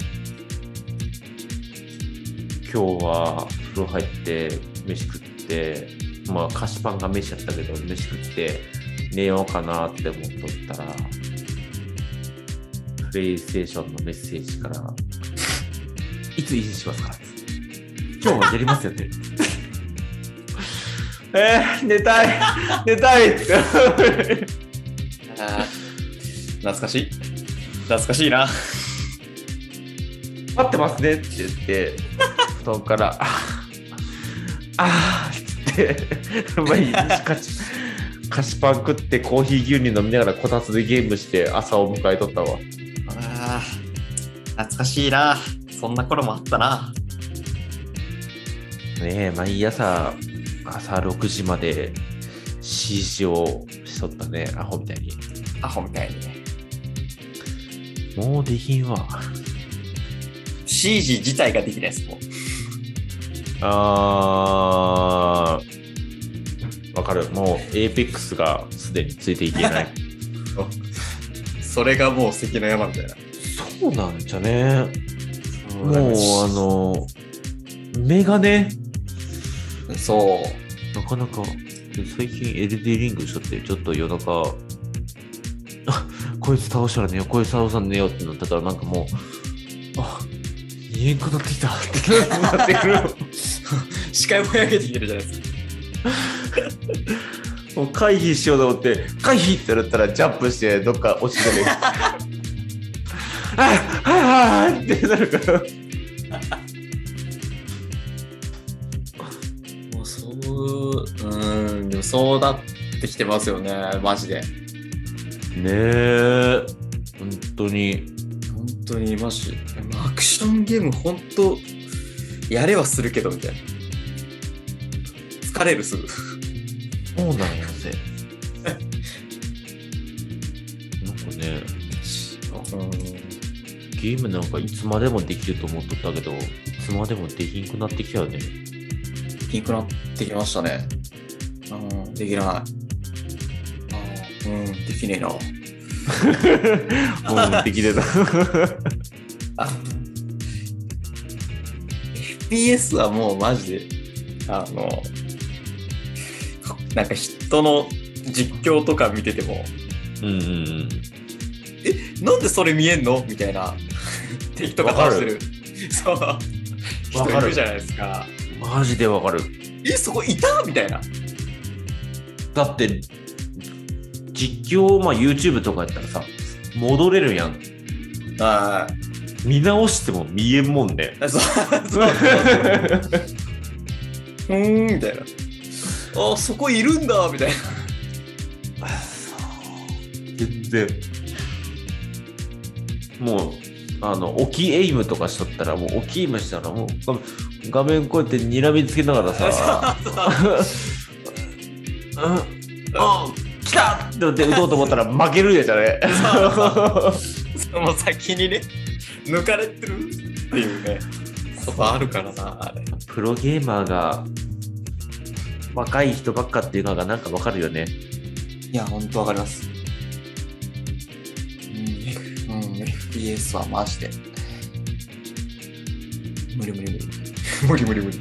S1: 今日は風呂入って飯食ってまあ菓子パンが飯やったけど飯食って寝ようかなって思っとったらプレイステーションのメッセージから <laughs> いつ維持しますか？<laughs> 今日はやりますよねえー、寝たい寝たい <laughs> って
S2: 懐かしい。懐かしいな。
S1: 待ってますねって言って、布団から、ああーって、毎日菓子菓子パン食ってコーヒー牛乳飲みながらこたつでゲームして朝を迎えとったわ。
S2: あー懐かしいな。そんな頃もあったな。
S1: ねえ、毎朝、朝6時まで CG をしとったね、アホみたいに。
S2: アホみたいにね。
S1: もうできんわ。
S2: CG 自体ができないですもん。
S1: あー、わかる。もう APEX がすでについていけない。<laughs>
S2: それがもう関の山みたいな。
S1: そうなんじゃね。もう、あの、目がね、
S2: そう。
S1: なかなか、で最近 LD リングしとって、ちょっと夜中、あこいつ倒したら寝よう、こいつ倒さん寝ようってなってたら、なんかもう、あ言えんくなってきたってなってくる。
S2: 視界も焼けてきてるじゃないですか。
S1: もう回避しようと思って、回避ってなったらジャンプしてどっか落ちてね。<laughs> あああってなるから。
S2: もそうなってきてますよね、マジで。
S1: ねえ、本当に。
S2: 本当にマジ。アクションゲーム、本当やれはするけど、みたいな。疲れるすぐ。
S1: そうなんやぜ。<laughs> なんかね、
S2: うん。
S1: ゲームなんかいつまでもできると思っとったけど、いつまでもできんくなってきたよね。
S2: ピンクなってきましたね。うん、できない。うん、できねえな。<laughs>
S1: もうできれた。<laughs>
S2: あ FPS はもうマジで、あの、なんか人の実況とか見てても、
S1: うんうんうん。
S2: なんでそれ見えんの？みたいな <laughs> 敵とか倒してる。そう。人いるじゃないですか。
S1: マジでわかる。
S2: え、そこいた？みたいな。
S1: だって、実況、まあ YouTube とかやったらさ、戻れるやん。
S2: あ
S1: 見直しても見えんもんね。
S2: あ、そうそうそう。<laughs> うーん、みたいな。あ、そこいるんだ、みたいな。
S1: 全然。もう、あの、置きエイムとかしとったら、もう置きエイムしたら、もう画画面こうやって睨みつけながらさ、<laughs> うんあ来たって思って打とうと思ったら負けるやつね。
S2: その先にね、抜かれてるっていうね、ことあるからな、あれ。
S1: プロゲーマーが若い人ばっかっていうのがなんかわかるよね。
S2: いや、ほんとわかります。うん、うん、FPS はマジで。無理無理無理。無理無理無理。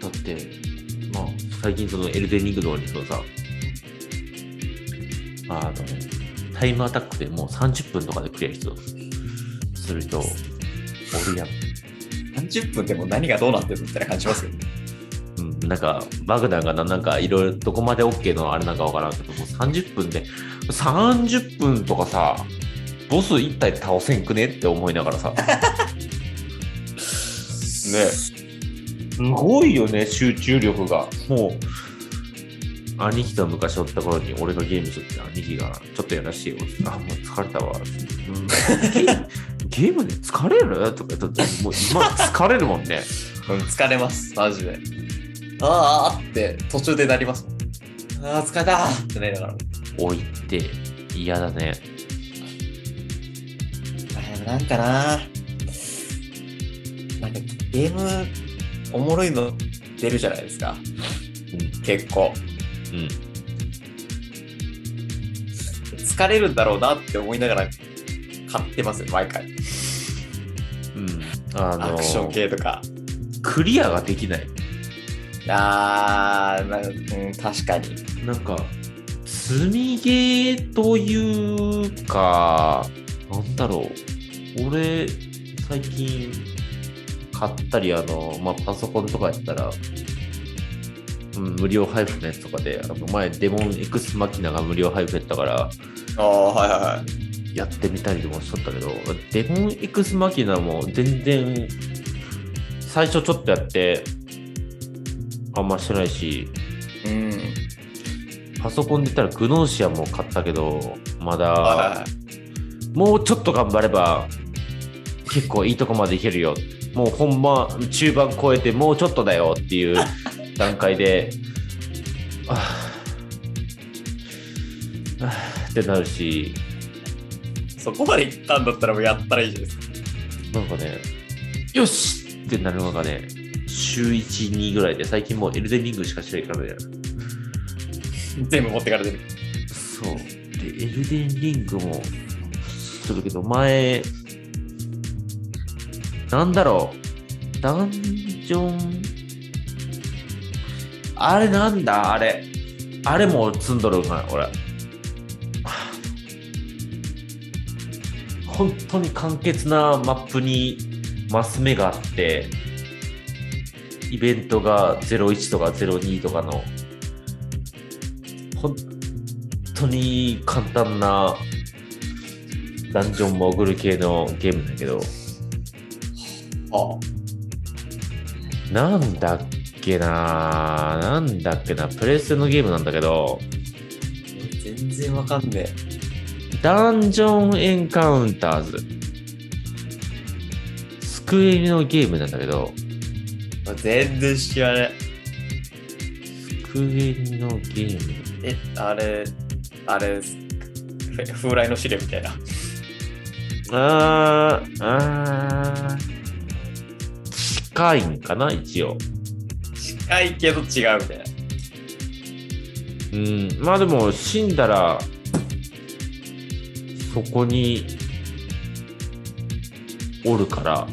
S1: だって、まあ、最近そのエルデンリングとかにそのさ、あの、タイムアタックでもう30分とかでクリア人する人、おるやん。
S2: 30分でも何がどうなってるみたいな感じしますけど。
S1: うん、なんか、バグナーがななんかいろいろどこまで OK のあれなんかわからんけど、もう30分で、30分とかさ、ボス一体倒せんくねって思いながらさ。<laughs> ねすごいよね、集中力が。もう、兄貴と昔おった頃に俺がゲームしとって、兄貴がちょっとやらしてよ。あ、もう疲れたわ。うん、ゲゲームで疲れる？とか言ったらもう今疲れるもんね。
S2: うん、疲れます、マジで。あーあーって途中でなりますもん。ああ、疲れたーってなりながら。
S1: 置いて嫌だね。
S2: あでもなんかななんかゲームおもろいの出るじゃないですか。
S1: うん。
S2: 結構。
S1: うん。
S2: 疲れるんだろうなって思いながら買ってますよ、毎回。
S1: うん。あの
S2: アクション系とか。
S1: クリアができない。
S2: あー、なんうん、確かに。
S1: なんか、積みゲーというか、なんだろう。俺、最近買ったり、あの、まあ、パソコンとかやったら、うん、無料配布のやつとかで、あの前、デモン X マキナが無料配布やったから、
S2: ああ、はいはいはい。
S1: やってみたりとかしとったけど、デモン X マキナも全然、最初ちょっとやって、あんましてないし、
S2: うん。
S1: パソコンで言ったらグノーシアも買ったけど、ま
S2: はい
S1: だ、
S2: は
S1: もうちょっと頑張れば、結構いいとこまでいけるよ。もうほんま、中盤超えてもうちょっとだよっていう <laughs> 段階で、あーあーってなるし、
S2: い。そこまで行ったんだったらもうやったらいいじゃないですか。
S1: なんかね、よしってなるのがね、週1、2ぐらいで、最近もうエルデンリングしかしてないからね。
S2: 全部持ってかれてる。
S1: そう。で、エルデンリングもするけど、前、なんだろう。ダンジョン、あれなんだ？あれ。あれも積んどるんかな、俺。本当に簡潔なマップにマス目があって、イベントが01とか02とかの、本当に簡単なダンジョン潜る系のゲームだけど、
S2: あ
S1: なんだっけななんだっけなプレステのゲームなんだけど、
S2: 全然わかんね
S1: ダンジョンエンカウンターズ。スクエニのゲームなんだけど、
S2: え。全然知らね
S1: スクエニのゲーム。
S2: え。え、あれ、あれ、ふ <laughs> 風来の試練みたいな。
S1: あー、あー、近いんかな一応。
S2: 近いけど違うみたいな。
S1: うん、まあでも死んだら、そこにおるから、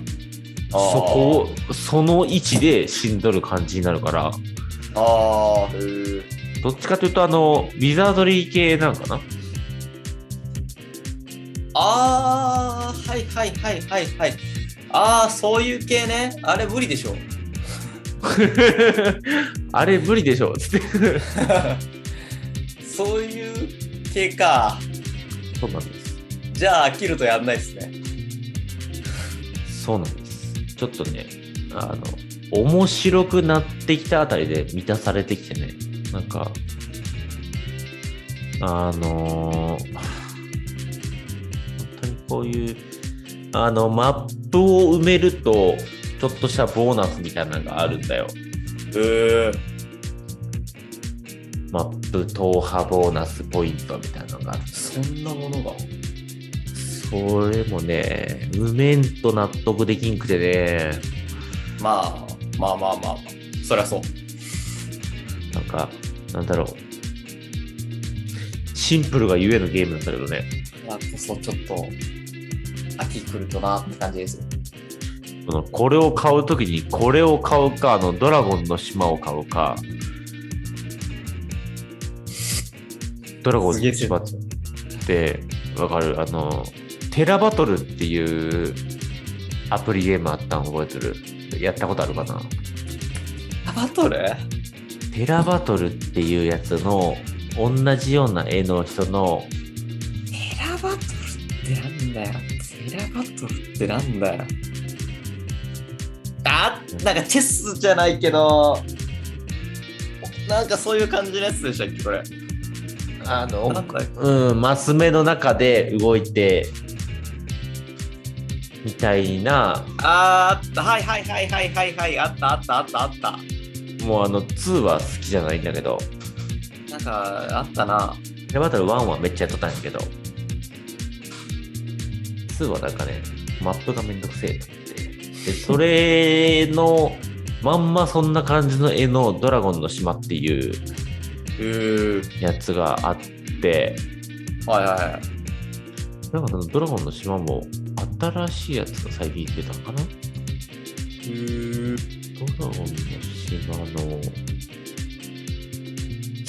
S1: そこを、その位置で死んどる感じになるから、
S2: ああ、へえ。
S1: どっちかというと、あの、ウィザードリー系なんかな？
S2: ああ、はいはいはいはいはい。ああ、そういう系ね。あれ無理でしょ。<laughs>
S1: あれ無理でしょつって。<laughs>
S2: そういう系か。
S1: そうなんです。
S2: じゃあ飽きるとやんないですね。
S1: そうなんです。ちょっとね、あの、面白くなってきたあたりで満たされてきてね、なんか、あのー本当にこういう、あの、マップを埋めると、ちょっとしたボーナスみたいなのがあるんだよ。
S2: へえ。
S1: マップ踏破ボーナスポイントみたいなのがある。
S2: そんなものが。
S1: それもね、埋めんと納得できんくてね、
S2: まあ、まあまあまあまあ。そりゃそう。
S1: なんか、なんだろう。シンプルがゆえのゲームなんだけどね、
S2: まあ、こそちょっと、秋来るとなって感じです。
S1: のこれを買うときにこれを買うか、あの、ドラゴンの島を買うか、ドラゴンの島って、わかる。あの、テラバトルっていうアプリゲームあったの覚えてる？やったことあるかな？
S2: バトル？
S1: テラバトルっていうやつの同じような絵の人の
S2: テラバトルってなんだよ。テラバトルってなんだよ。あなんかチェスじゃないけど、なんかそういう感じのやつでしたっけ、これ。
S1: あのうん、マス目の中で動いて、みたいな、
S2: あーあった、はいはいはいはいはいはい、あったあったあったあった。
S1: もうあの2は好きじゃないんだけど、
S2: なんか、あったな。
S1: でバトル1はめっちゃやっとったんやけど、2はなんかね、マップがめんどくせえって思って。で、それの、まんまそんな感じの絵のドラゴンの島っていう。やつがあって、
S2: はいはいはい。
S1: なんかそのドラゴンの島も新しいやつが最近出たのかな？ドラゴンの島の、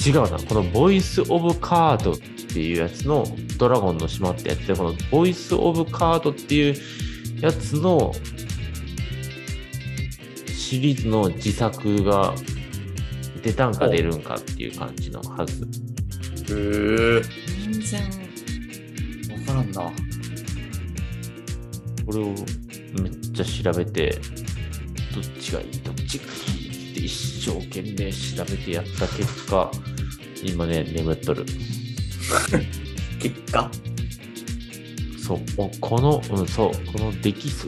S1: 違うな、このボイス・オブ・カードっていうやつのドラゴンの島ってやつで、このボイス・オブ・カードっていうやつのシリーズの自作が出たんか出るんかっていう感じのはず。
S2: へー。全然、わからんな。
S1: これをめっちゃ調べて、どっちがいい、どっちがいいって一生懸命調べてやった結果、今ね、眠っとる。
S2: 結果
S1: そう、おこの、うん、そう、この出来そ、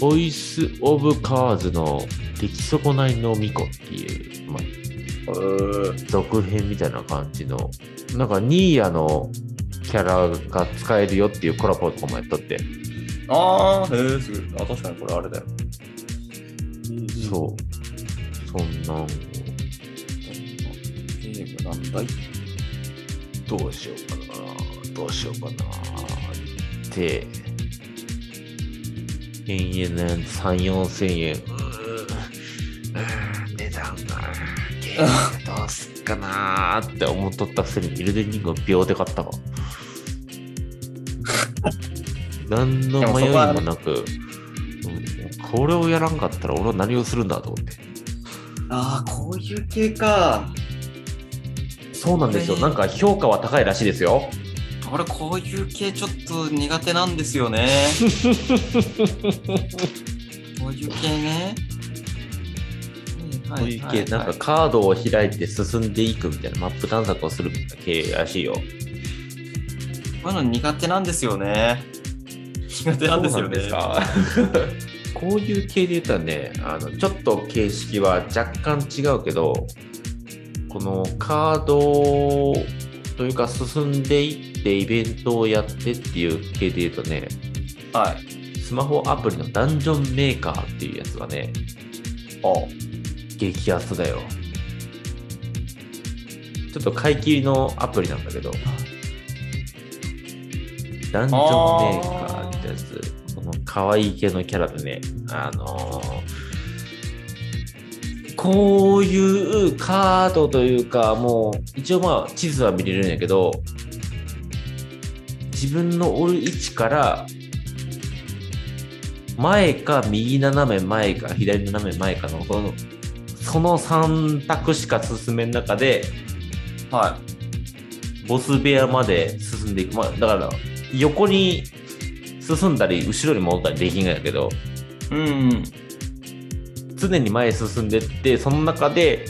S1: ボイス・オブ・カーズの出来損ないの巫女っていう、まあ。続編みたいな感じの、なんかニーヤのキャラが使えるよっていうコラボとかもやっとって、
S2: あー、へー、すごい。あ、確かにこれあれだよ。
S1: そう、そんなんを
S2: ゲームなんだい
S1: どうしようかな、どうしようかなって、延々ね、3、4千円、うーうー値段が、ゲームどうすっかなーって思っとったくせに、イルデンリングを秒で買ったわ。<laughs> 何の迷いもなく、うんこれをやらんかったら俺は何をするんだと思って。
S2: ああ、こういう系か。
S1: そうなんですよ。なんか評価は高いらしいですよ。
S2: 俺、こういう系ちょっと苦手なんですよね。<laughs> こういう系ね。
S1: こういう系、なんかカードを開いて進んでいくみたいな、マップ探索をする系らしいよ。
S2: こういうの苦手なんですよね。苦手なんですよね。<laughs>
S1: こういう系で言ったらね、あのちょっと形式は若干違うけど、このカードというか進んでいってイベントをやってっていう系で言うとね、
S2: はい。
S1: スマホアプリのダンジョンメーカーっていうやつがね、
S2: あ
S1: 激アツだよ。ちょっと買い切りのアプリなんだけど、ダンジョンメーカーってやつ、この可愛い系のキャラでね、あのーこういうカードというか、もう、一応まあ地図は見れるんやけど、自分のおる位置から、前か右斜め前か左斜め前かの、この、その3択しか進めん中で、
S2: は
S1: ボス部屋まで進んでいく。まあ、だから、横に進んだり、後ろに戻ったりできんがやけど、
S2: い。うん。
S1: 常に前へ進んでって、その中で、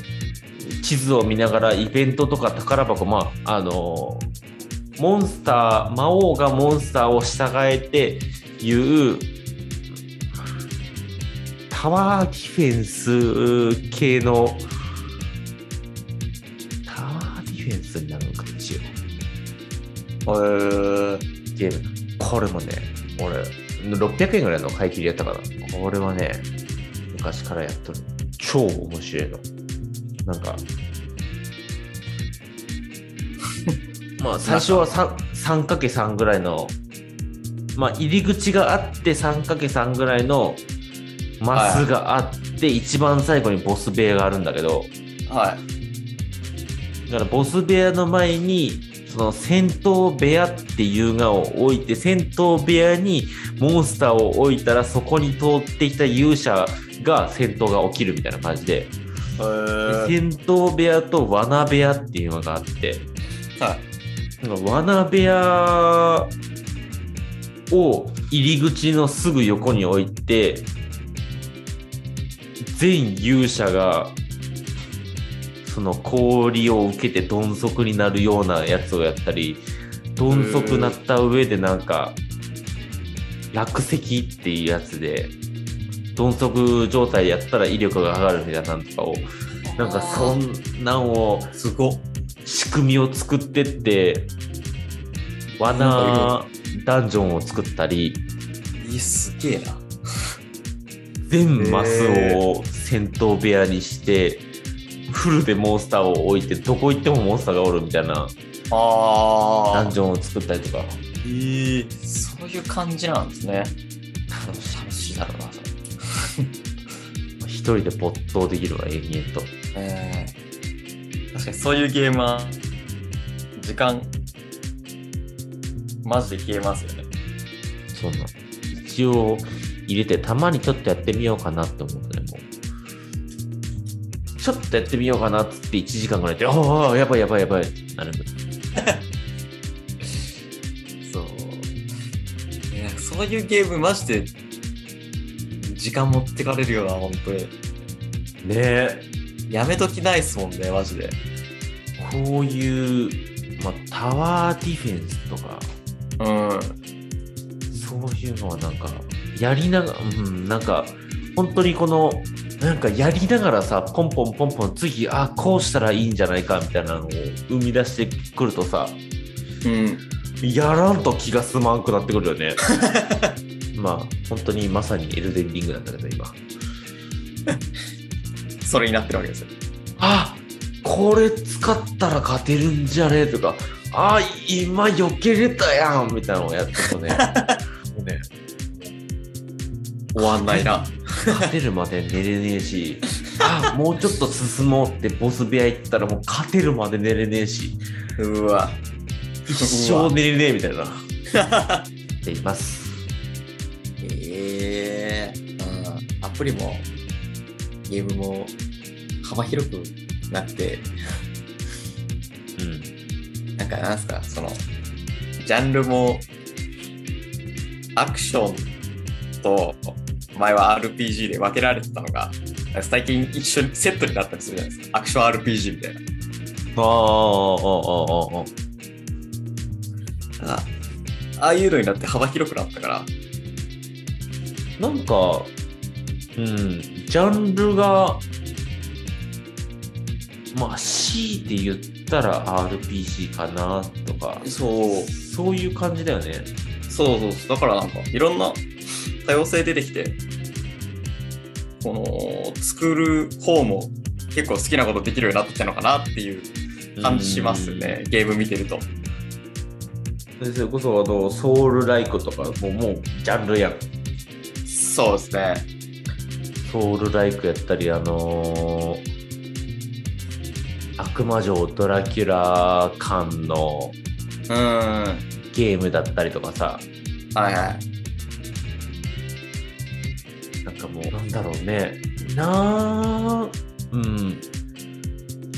S1: 地図を見ながらイベントとか宝箱、まあ、あのモンスター、魔王がモンスターを従えていう、タワーディフェンス系の、タワーディフェンスになるのか、一応。
S2: へー。
S1: ゲーム。これもね、俺、600円ぐらいの買い切りやったから、これはね、昔からやっとる。超面白いの。なんか、まあ最初は 3- 3×3 ぐらいの、まあ入り口があって 3×3 ぐらいのマスがあって、一番最後にボス部屋があるんだけど、
S2: はい。
S1: だからボス部屋の前にその戦闘部屋っていうがを置いて戦闘部屋にモンスターを置いたらそこに通ってきた勇者が戦闘が起きるみたいな感じで。戦闘部屋と罠部屋っていうのがあって
S2: はい。
S1: なんか罠部屋を入り口のすぐ横に置いて全勇者がその氷を受けて鈍足になるようなやつをやったり鈍足なった上でなんか落石っていうやつで、鈍足状態やったら威力が上がるみたいなのとかを、なんかそんなんを、
S2: すごっ。
S1: 仕組みを作ってって、罠ダンジョンを作ったり、
S2: いいすげえな。
S1: 全マスを戦闘部屋にして、フルでモンスターを置いて、どこ行ってもモンスターがおるみたいなダ
S2: あ
S1: ンジョンを作ったりとか、
S2: ええそういう感じなんですね。楽しいだろうな、それ。<laughs>
S1: 一人で没頭できるわ、延々と。
S2: えー確かにそういうゲームは、時間、マジで消えますよね。
S1: そんな。一応入れて、たまにちょっとやってみようかなって思ってね、もう。ちょっとやってみようかなっつって1時間ぐらいで、ああ、やばいやばいやばいってなる。<laughs>
S2: そう。いやそういうゲームマジで、時間持ってかれるよな、本当に。
S1: ねえ。
S2: やめときないっすもんね、マジで。
S1: こういう、まあ、タワーディフェンスとか、
S2: うん。
S1: そういうのはなんか、やりながら、うん、なんか、本当にこの、なんかやりながらさ、ポンポンポンポン、次、あ、こうしたらいいんじゃないかみたいなのを生み出してくるとさ、
S2: うん。
S1: やらんと気が済まんくなってくるよね。<laughs> まあ、本当にまさにエルデンリングなんだけど、今。<laughs>
S2: それになってるわけですよ。
S1: あこれ使ったら勝てるんじゃね？とか、あ今避けれたやんみたいなのをやってるとね、<laughs> もうね、
S2: 終わんないな。
S1: 勝てるまで寝れねえし、あもうちょっと進もうってボス部屋行ったらもう勝てるまで寝れねえし、
S2: うわ。
S1: 一生寝れねえみたいな。<laughs> っています。
S2: ええうん。アプリも、ゲームも幅広くなって、
S1: うん。
S2: なんかなんすか、その、ジャンルも、アクションと、前は RPG で分けられてたのが、最近一緒にセットになったりするじゃないですか。アクション RPG みたいな。
S1: ああ、ああ、ああ、ああ。
S2: あああいうのになって幅広くなったから、
S1: なんか、うん、ジャンルが、まあ、強いて言ったら RPG かなとか、
S2: そう、
S1: そういう感じだよね。
S2: そうそうそう。だからなんか、いろんな多様性出てきて、この、作る方も結構好きなことできるようになってきたのかなっていう感じしますね。ゲーム見てると。
S1: うん。それこそ、あの、ソウルライクとかももうジャンルやん。
S2: そうですね。
S1: ソウルライクやったり、あのー悪魔城ドラキュラ間の
S2: うん。は
S1: ゲームだったりとかさ、
S2: いはい。
S1: なんかもう、なんだろうね。なーうん。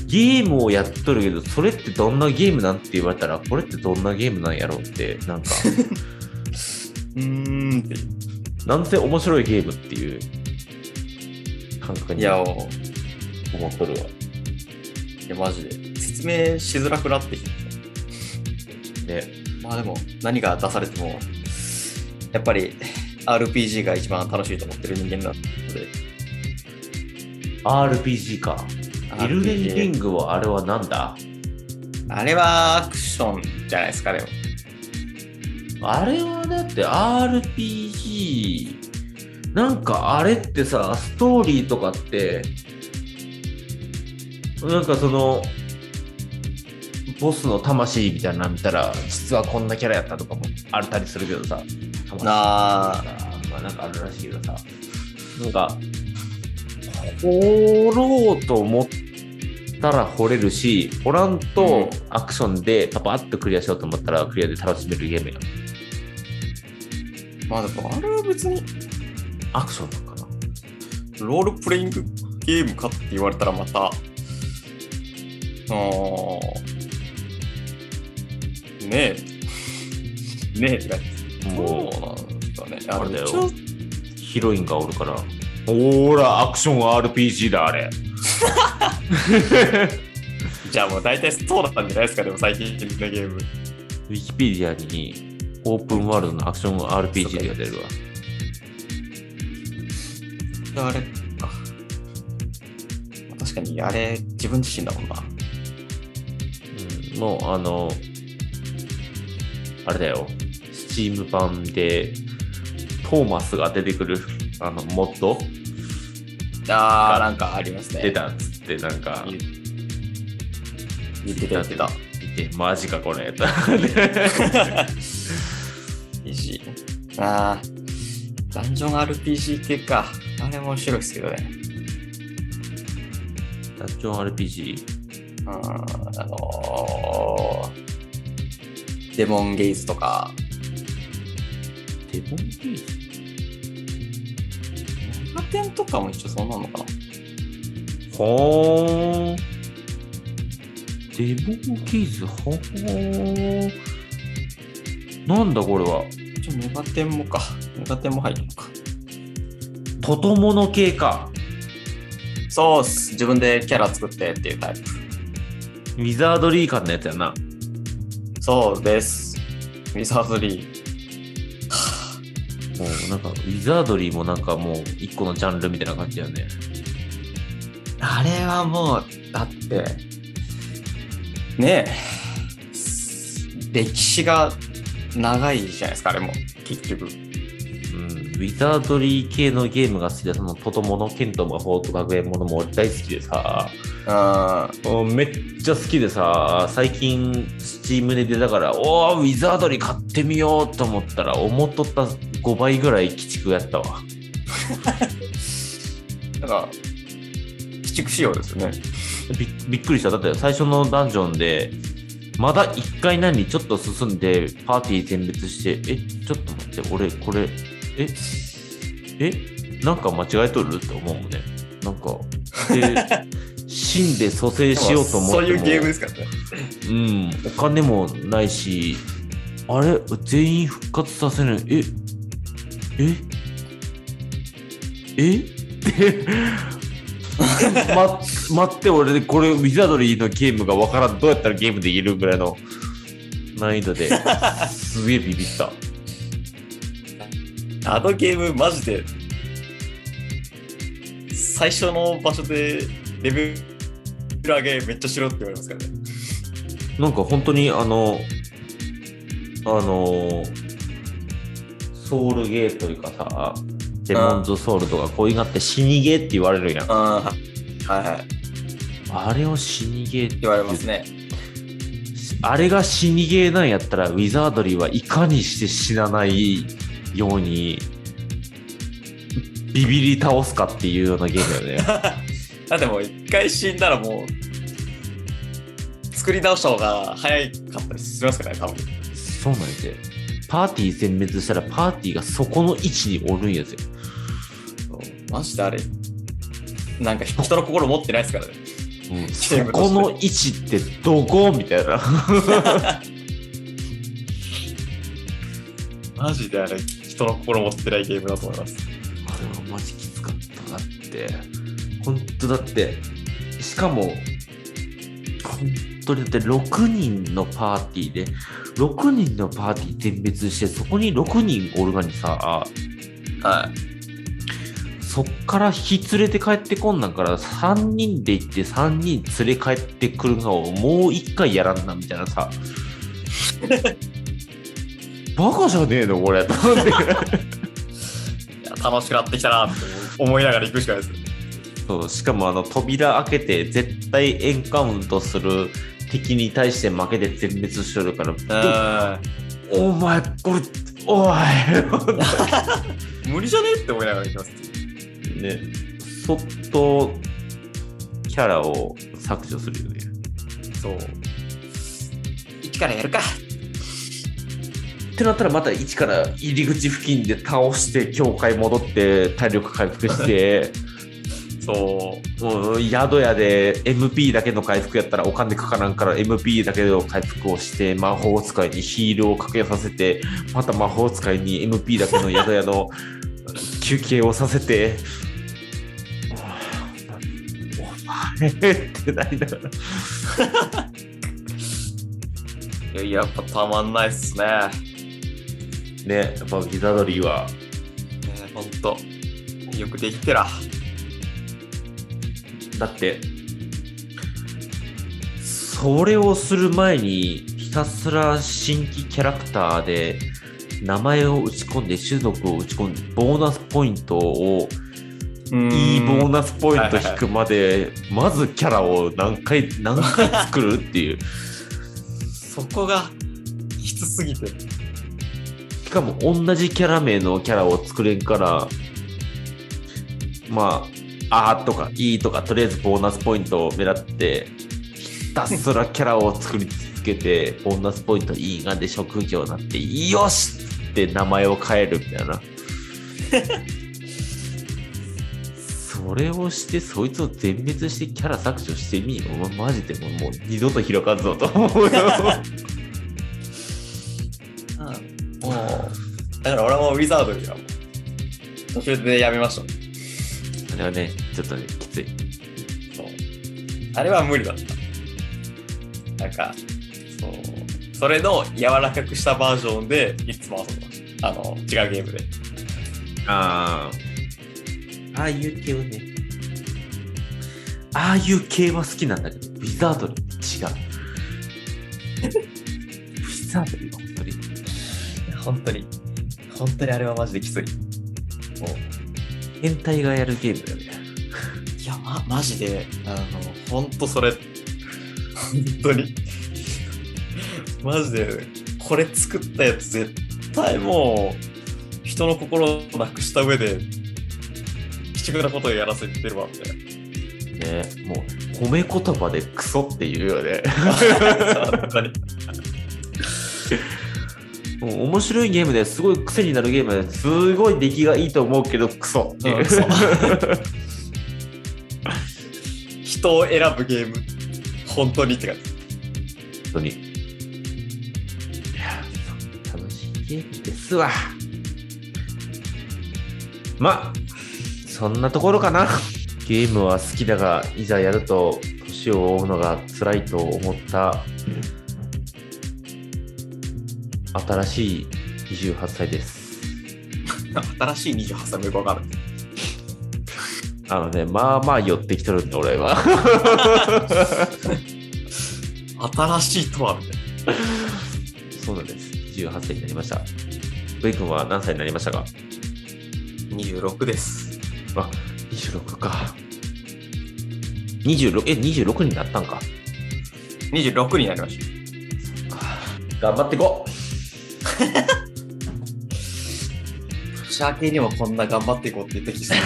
S1: ゲームをやっとるけど、それってどんなゲームなんて言われたら、これってどんなゲームなんやろうって、なんか、<laughs>
S2: うーんって。
S1: なんせ面白いゲームっていう感覚に
S2: いや、
S1: 思っとるわ。
S2: いやマジで。説明しづらくなってきて。
S1: ね。
S2: まあでも、何が出されても、やっぱり RPG が一番楽しいと思ってる人間なので。
S1: RPG か。エルデンリングはあれはなんだ？
S2: あれはアクションじゃないですか、でも。
S1: あれはだって RPG、なんかあれってさ、ストーリーとかって、なんかその、ボスの魂みたいなの見たら、実はこんなキャラやったとかもあったりするけどさ、
S2: あ、
S1: まあなんかあるらしいけどさ、なんか、掘ろうと思ったら掘れるし、掘らんとアクションでパパッとクリアしようと思ったらクリアで楽しめるゲームやん。
S2: まあでもあれは別に
S1: アクションなんかな。
S2: ロールプレイングゲームかって言われたらまた、あーねえ、ねえ。<laughs>
S1: も
S2: そうなんですかね。
S1: あれだよヒロインがおるから。ほーら、アクション RPG だ、あれ。<laughs>
S2: じゃあもう大体そうだったんじゃないですか、でも最近のゲーム。
S1: ウィキペディアにオープンワールドのアクション RPG が出るわ。
S2: あれか。確かに、あれ、自分自身だもんな。
S1: うん、もう、あの、あれだよ。スチーム版で、トーマスが出てくる、あの、モッド？
S2: あー、なんかありますね。
S1: 出たっつって、なんか、
S2: 言ってた、言ってた。
S1: 見て、マジかこれ。<laughs>
S2: いいし。あー、ダンジョン RPG 系か。あれ面白いですけどね。
S1: ダンジョン RPG?
S2: うん、あのー、デモンゲイズとか、
S1: デモンゲージ
S2: メガテンとかも一応そうなのかな
S1: ほーん。デモンゲージほーん。なんだこれは。
S2: 一応メガテンもか。メガテンも入るのか。
S1: トトモノ系か。
S2: そうっす。自分でキャラ作ってっていうタイプ。
S1: ウィザードリー感のやつやな。
S2: そうです。ウィザードリー。
S1: もうなんか、ウィザードリーもなんかもう一個のジャンルみたいな感じだよね。
S2: あれはもう、だって、ねえ、歴史が長いじゃないですか、あれも、結局。
S1: うん、ウィザードリー系のゲームが好きで、そのトトモノ、ケント魔法と学園ものも俺大好きでさ、
S2: うん。
S1: うんめっちゃ好きでさ、最近、スチームで出たから、おー、ウィザードリー買ってみようと思ったら、思っとった5倍ぐらい鬼畜やったわ。<laughs>
S2: なんか、鬼畜仕様ですよね。
S1: びびっくりした。だって最初のダンジョンで、まだ1回何ちょっと進んで、パーティー全滅して、え、ちょっと待って、俺、これ、え、え、なんか間違えとる？って思うもんね。なんか、で、<laughs> 死んで蘇生しようと思っても。
S2: そういうゲームですからね。
S1: うん、お金もないし、あれ、全員復活させる。え、え、え？って、え？ま、待って、俺、これ、ウィザードリーのゲームがわからん。どうやったらゲームできるぐらいの難易度で、<laughs> すげえビビった。
S2: あのゲーム、マジで、最初の場所でレベル上げめっちゃしろって言われますからね。
S1: なんか本当に、あの、あの、ソウルゲーというかさ、デモンズソウルとかこういうのって死にゲーって言われるやん。
S2: あはいはい。
S1: あれを死にゲーって
S2: 言われますね。
S1: あれが死にゲーなんやったら、ウィザードリーはいかにして死なないように、ビビり倒すかっていうようなゲームだよね。<laughs>
S2: だってもう一回死んだらもう、作り直した方が早かったりしますからね、多分。
S1: そうなんで。パーティー全滅したら、パーティーがそこの位置におるんやぜ。
S2: マジであれ、なんか人の心持ってないですからね。
S1: うん、
S2: ゲ
S1: そこの位置ってどこ？みたいな。<laughs>
S2: マジであれ、人の心持ってないゲームだと思います。
S1: あれはマジきつかったなって。本当だって、しかも、本当にだって6人のパーティーで、6人のパーティー全滅して、そこに6人おるがにさ、
S2: はい。
S1: そっから引き連れて帰ってこんなんから、3人で行って3人連れ帰ってくるのをもう1回やらんな、みたいなさ。<laughs> バカじゃねえのこれ。と思って
S2: いや楽しくなってきたなって思いながら行くしかないです。
S1: そうしかもあの扉開けて絶対エンカウントする敵に対して負けて全滅しとるから、お前これおい
S2: 無理じゃねって思いながら行きます。
S1: ねそっとキャラを削除するよね
S2: そう。一からやるか。
S1: ってなったらまた一から入り口付近で倒して教会戻って体力回復して
S2: そう。
S1: もう宿屋で MP だけの回復やったらお金かからんから MP だけの回復をして魔法使いにヒールをかけさせてまた魔法使いに MP だけの宿屋の <laughs> 休憩をさせてお前ってなりながら <laughs>
S2: いや、やっぱたまんないっすね。
S1: ね、やっぱウィザードリーは、
S2: えー、ほんと、よくできてら。
S1: だって、それをする前に、ひたすら新規キャラクターで、名前を打ち込んで、種族を打ち込んで、ボーナスポイントを、いいボーナスポイント引くまで、まずキャラを何回、何回作るっていう。
S2: そこがきつすぎて。
S1: しかも同じキャラ名のキャラを作れんから、まあ、あーとかいいとか、とりあえずボーナスポイントを狙って、ひたすらキャラを作り続けて、ボーナスポイントいいがで職業になって、よしって名前を変えるみたいな。それをして、そいつを全滅してキャラ削除してみよ。まマジでもうもう二度と開かんぞと思うよ。<laughs>
S2: もう、だから俺もウィザードリーはもう、途中でやめました。
S1: あれはね、ちょっとね、きつい。
S2: そう。あれは無理だった。なんか、そう。それの柔らかくしたバージョンで、いつも遊んでました。あの、違うゲームで。
S1: ああ。ああいう系はね。ああいう系は好きなんだけど、ウィザードリー違う。ウィザードリーは本当に。
S2: 本当に、本当にあれはマジできつい。もう、
S1: 変態がやるゲームだよね。
S2: いや、ま、マジで、あの、本当それ、本当に、マジで、これ作ったやつ絶対もう、人の心をなくした上で、鬼畜なことをやらせてるわ、みたいな。
S1: ね、もう、褒め言葉でクソって言うよね。<laughs> 面白いゲームですごい癖になるゲームですごい出来がいいと思うけど、クソっていう。
S2: うんそう <laughs> 人を選ぶゲーム、本当にって感じ。
S1: 本当に。いや、楽しいゲームですわ。まあ、そんなところかな。ゲームは好きだが、いざやると年を追うのが辛いと思った新しい28歳です。
S2: 新しい28歳もよくわかる。
S1: あのね、まあまあ寄ってきとるんだ、俺は。
S2: 新しいとは、みたい
S1: そうなんです。18歳になりました。ブイ君は何歳になりましたか？
S2: な。26です。
S1: あ、26か。26、え、26になったんか。
S2: 26になりまし
S1: 頑張っていこう。
S2: 年明けにもこんな頑張っていこうって言ってきそう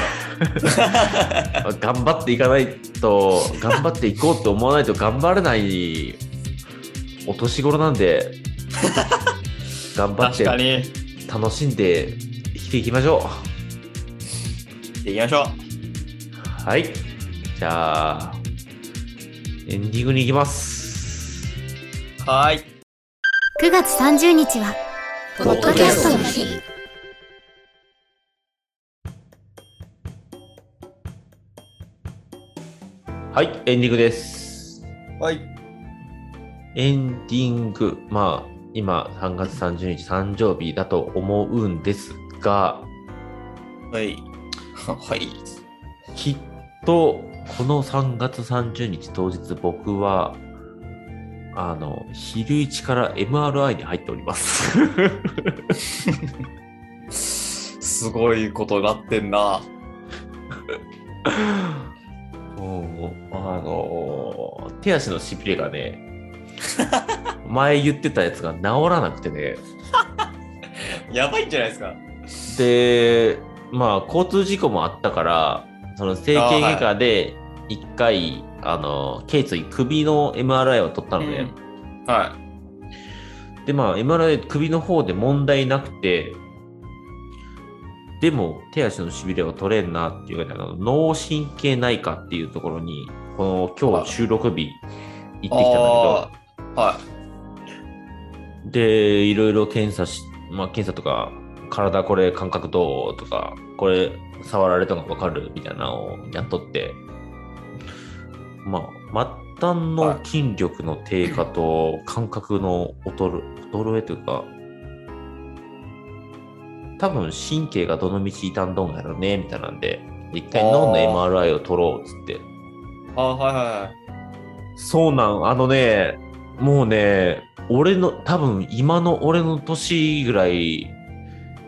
S1: 頑張っていかないと、頑張っていこうと思わないと頑張れないお年頃なんで、<laughs> 頑張って。楽しんで生きていきましょ
S2: 行きましょ
S1: う。はい。じゃあ、エンディングに行きます。
S2: う。はーい。
S3: 9月30日は、ポッドキャストの日。
S1: はい、エンディングです。
S2: はい。
S1: エンディング、まあ、今、3月30日誕生日だと思うんですが、
S2: はい。<laughs> はい。
S1: きっと、この3月30日当日、僕は、あの、昼一から MRI に入っております。
S2: すごいことになってんな。
S1: もう、あの、手足のしびれがね、前言ってたやつが治らなくてね、
S2: やばいんじゃないですか。
S1: で、まあ、交通事故もあったから、その整形外科で一回、あの、頸椎、首の MRI を取ったのね。
S2: は
S1: で、まあ、MRI 首の方で問題なくて、でも手足のしびれは取れんなっていうか、脳神経内科っていうところに、この今日収録日行ってきたんだけど、
S2: は
S1: で、いろいろ検査し、まあ、検査とか、体これ感覚どうとか、これ触られたのわかるみたいなのをやっとって、まあ、末端の筋力の低下と感覚の衰え衰えというか、多分神経がどの道傷んどんやろね、みたいなんで、一回脳の MRI を取ろうっつって。
S2: ああ、はいはいはい。
S1: そうなん、あのね、もうね、俺の、多分今の俺の年ぐらい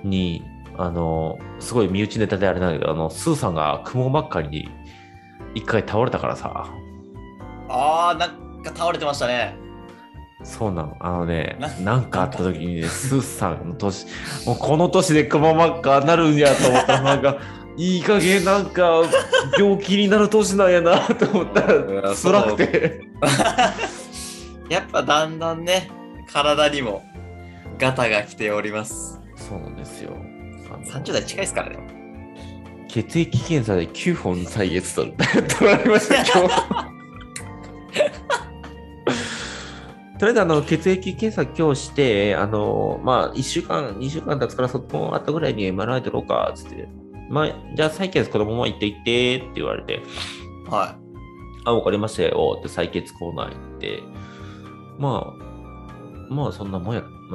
S1: に、あの、すごい身内ネタであれなんだけど、あの、スーさんが雲ばっかりに一回倒れたからさ、
S2: ああ、なんか倒れてましたね。
S1: そうなの、あのね
S2: な、
S1: なんかあった時にね、スーさんの年、もうこの年で雲ばっかなるんやと思ったら、なんか、<laughs> いい加減なんか病気になる年なんやなと思った
S2: うん
S1: ら、辛くて。<laughs>
S2: やっぱだんだんね、体にもガタが来ております。
S1: そうなんですよ。あの
S2: 30代近いですからね。
S1: 血液検査で9本採血と取られました、今日。<laughs> とりあえずあの血液検査今日して、あのまあ、1週間、2週間経つからそこあったぐらいに MRI 取ろうかっつって、まあ、じゃあ採血このまま行って行ってって言われて、
S2: は
S1: あ、わかりましたよって採血コーナー行って、まあ、まあそんなもんやろな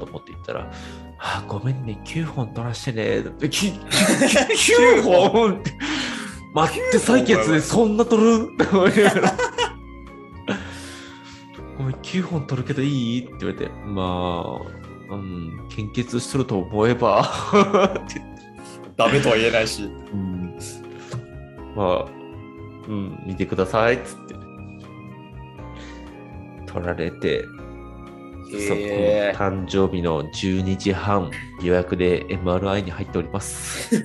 S1: と思って行ったら、あ、ごめんね、9本取らしてね。だってき <laughs> 9本って。待って、採血でそんな取る？って思いながら。ごめん、9本取るけどいい？って言われて、まあ、うん、献血しとると思えば。<laughs>
S2: ダメとは言えないし。
S1: うんまあ、うん、見てくださいっつって。取られて、そ
S2: へー
S1: 誕生日の12時半予約で MRI に入っております。<laughs>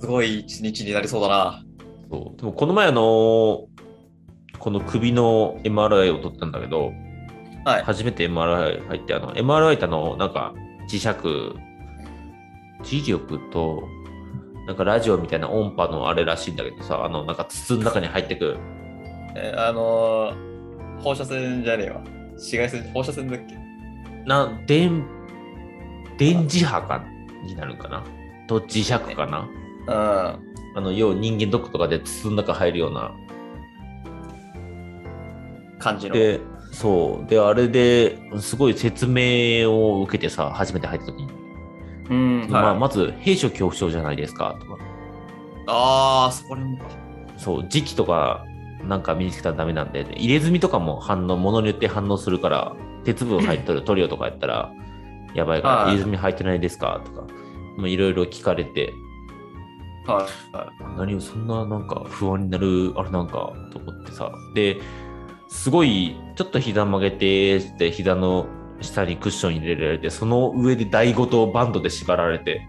S2: すごい一日になりそうだな。
S1: そうでもこの前あのこの首の MRI を取ったんだけど、
S2: はい。
S1: 初めて MRI 入って、あの MRI ってあの、なんか磁石、磁力と、なんかラジオみたいな音波のあれらしいんだけどさ、あの、なんか筒の中に入ってく。
S2: えーあのー、放射線じゃねえわ。紫外線、放射線だっけ？
S1: な、電、電磁波かになるんかな？と磁石かな？
S2: うん。
S1: あの、要は人間ドックとかで筒の中入るような。
S2: 感じの。
S1: で、そう。で、あれですごい説明を受けてさ、初めて入った時に。
S2: うん。
S1: まあ、
S2: はい
S1: まず、閉所恐怖症じゃないですか、とか。
S2: ああ、そこら辺か。
S1: そう、時期とかなんか身につけたらダメなんで、入れ墨とかも反応、ものによって反応するから、鉄分入っとる塗料とかやったら、やばいから、
S2: はい
S1: 入れ墨入ってないですか？とか、まあいろいろ聞かれて、
S2: はい。はい
S1: 何をそんななんか不安になる、あれなんかと思ってさ、で、すごい、ちょっと膝曲げて、って膝の下にクッション入れられて、その上で台ごとバンドで縛られて、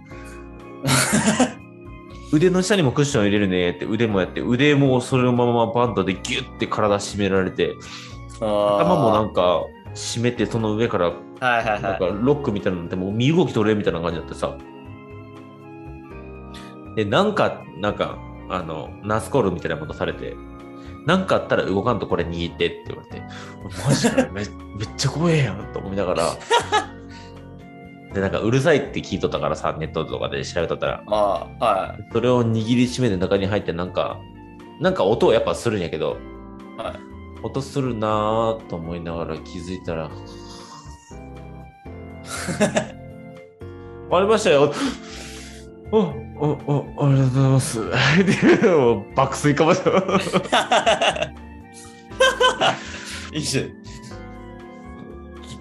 S1: <laughs> 腕の下にもクッション入れるねって腕もやって腕もそれのままバンドでギュッて体締められて頭
S2: 頭
S1: もなんか締めてその上からなんか
S2: はい。
S1: ロックみたいなのってもう身動き取れみたいな感じだってさ。でなんかなんかあのナースコールみたいなことされてなんかあったら動かんとこれ握ってって言われてマジかめめっちゃ怖えやんと思いながら <laughs> でなんかうるさいって聞いとったからさネットとかで調べとったら
S2: まあ、はい。
S1: それを握りしめて中に入ってなんか、なんか音をやっぱするんやけど、
S2: はい。
S1: 音するなぁと思いながら気づいたら、<laughs> <laughs> 終わりましたよ。お、お、お、ありがとうございます。<laughs> 爆睡かもしれない。<laughs>
S2: いいし。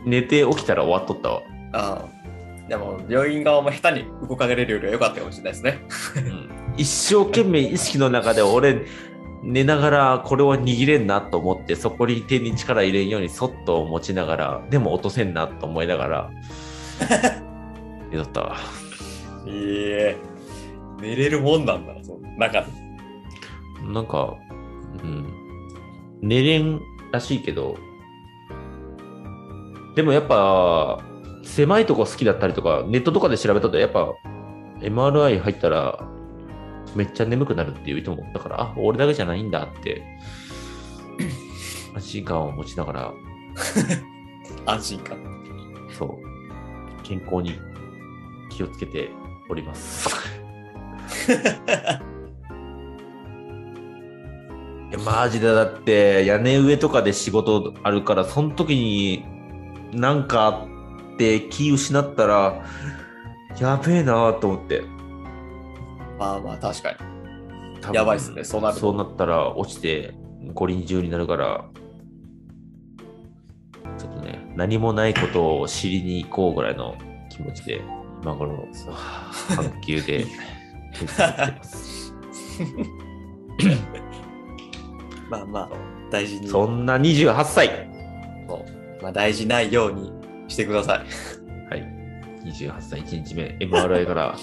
S1: 寝て起きたら終わっとったわ。
S2: ああ。でも、病院側も下手に動かれるよりは良かったかもしれないですね。
S1: うん一生懸命意識の中で俺、寝ながらこれは握れんなと思ってそこに手に力入れんようにそっと持ちながらでも落とせんなと思いながら寝とったわ
S2: いいえ。寝れるもんなんだな、その中で。
S1: なんか、うん、寝れんらしいけど、でもやっぱ、狭いとこ好きだったりとか、ネットとかで調べたとやっぱ、MRI 入ったら、めっちゃ眠くなるっていう人も、だから、あ、俺だけじゃないんだって、安心感を持ちながら、<laughs>
S2: 安心感。
S1: そう、健康に気をつけております。<laughs> いやマジでだって屋根上とかで仕事あるからその時になんかあっって気失ったら、やべえなと思って。
S2: まあまあ、確かに。やばいっすねそうなると
S1: そうなったら落ちて五輪中になるから、ちょっとね、何もないことを知りに行こうぐらいの気持ちで、今頃、半球 <laughs> で <laughs> ま
S2: あまあ、大事に。
S1: そんな28歳
S2: そうまあ、大事ないようにしてください。
S1: はい。28歳1日目、MRI から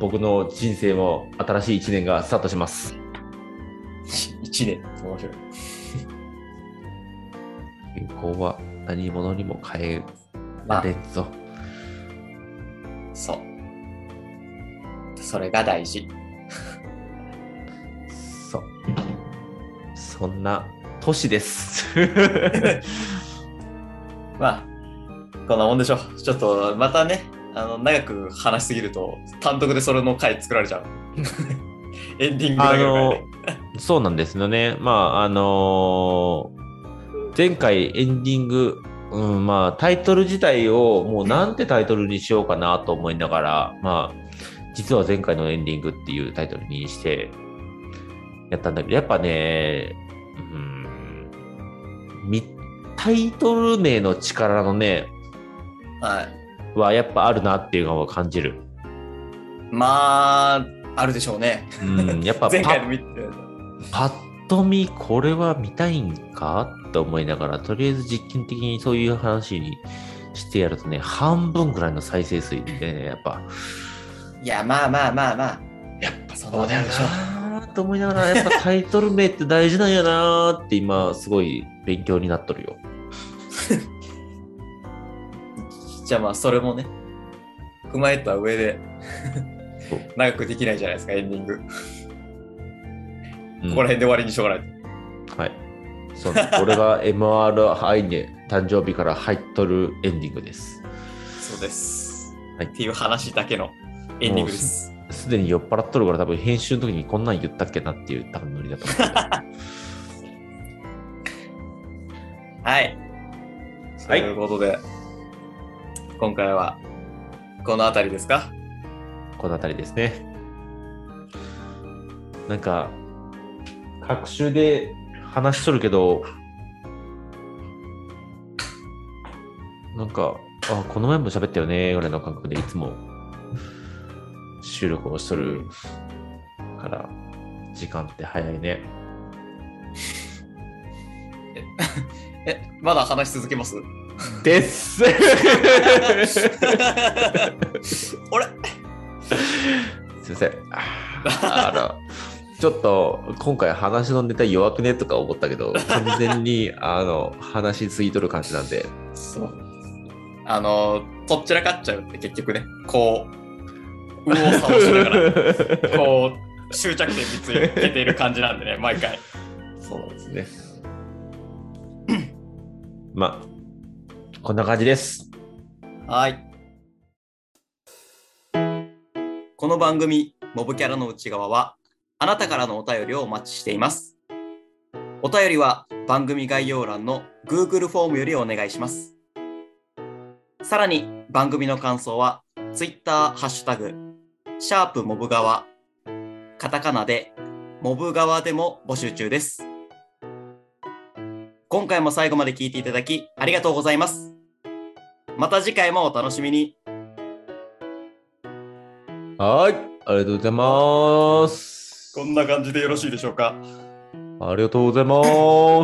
S1: 僕の人生も新しい1年がスタートします。
S2: 1年。面白い。<laughs>
S1: 健康は何者にも変え
S2: まあ
S1: られんぞ。
S2: そう。それが大事。
S1: そう。そんな年です。<laughs>
S2: まあ、こんなもんでしょう。ちょっと、またね、あの、長く話しすぎると、単独でそれの回作られちゃう。<laughs> エンディングだ
S1: あ
S2: けね。、
S1: そうなんですよね。まあ、あのー前回エンディング、うん、まあ、タイトル自体をもうなんてタイトルにしようかなと思いながら、まあ、実は前回のエンディングっていうタイトルにしてやったんだけど、やっぱね、うん、みタイトル名の力のね、
S2: はい。
S1: はやっぱあるなっていうのを感じる。
S2: まあ、あるでしょうね。
S1: うん、やっぱパ <laughs>
S2: 前回の見て。
S1: パッと見これは見たいんか？と思いながら、とりあえず実験的にそういう話にしてやるとね、半分ぐらいの再生数でね、やっぱ、
S2: いや、まあまあまあまあ。
S1: やっぱ
S2: そんなもんでしょ
S1: なーと思いながら、やっぱタイトル名って大事なんやなーって今、すごい勉強になっとるよ。<laughs>
S2: じゃあまあ、それもね、踏まえた上で <laughs> 長くできないじゃないですか、エンディング。
S1: うん
S2: ここら辺で終わりにしようかないと。
S1: はい。そう俺が MRI に誕生日から入っとるエンディングです。
S2: そうです。
S1: はい
S2: っていう話だけのエンディングです。
S1: すでに酔っ払っとるから多分編集の時にこんなん言ったっけなっていう多分ノリだと思う。
S2: はい。ということで、今回はこの辺りですか？
S1: この辺りですね。なんか、各週で話しとるけど、なんか、あ、この前も喋ったよね、ぐらいの感覚でいつも収録をしとるから、時間って早いね。
S2: え、まだ話し続けます
S1: です
S2: あれ
S1: すいません。あの、ちょっと今回話のネタ弱くねとか思ったけど、完全に <laughs> あの話しすぎとる感じなんで、
S2: そう。あの、とっちらかっちゃうって結局ね、こう、右往左往しながら、<laughs> こう、終着点につけている感じなんでね、毎回。
S1: そうなんですね。<clears throat> まあ、こんな感じです。
S2: はい。この番組、モブキャラの内側は、あなたからのお便りをお待ちしています。お便りは番組概要欄の Google フォームよりお願いします。さらに番組の感想は Twitter ハッシュタグ、シャープモブ側、カタカナでモブ側でも募集中です。今回も最後まで聞いていただきありがとうございます。また次回もお楽しみに。
S1: はい、ありがとうございます。
S2: こんな感じでよろしいでしょうか？
S1: ありがとうございま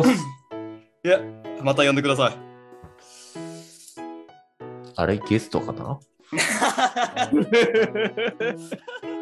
S1: す。
S2: いや、また呼んでください。
S1: あれ、ゲストかな？<laughs>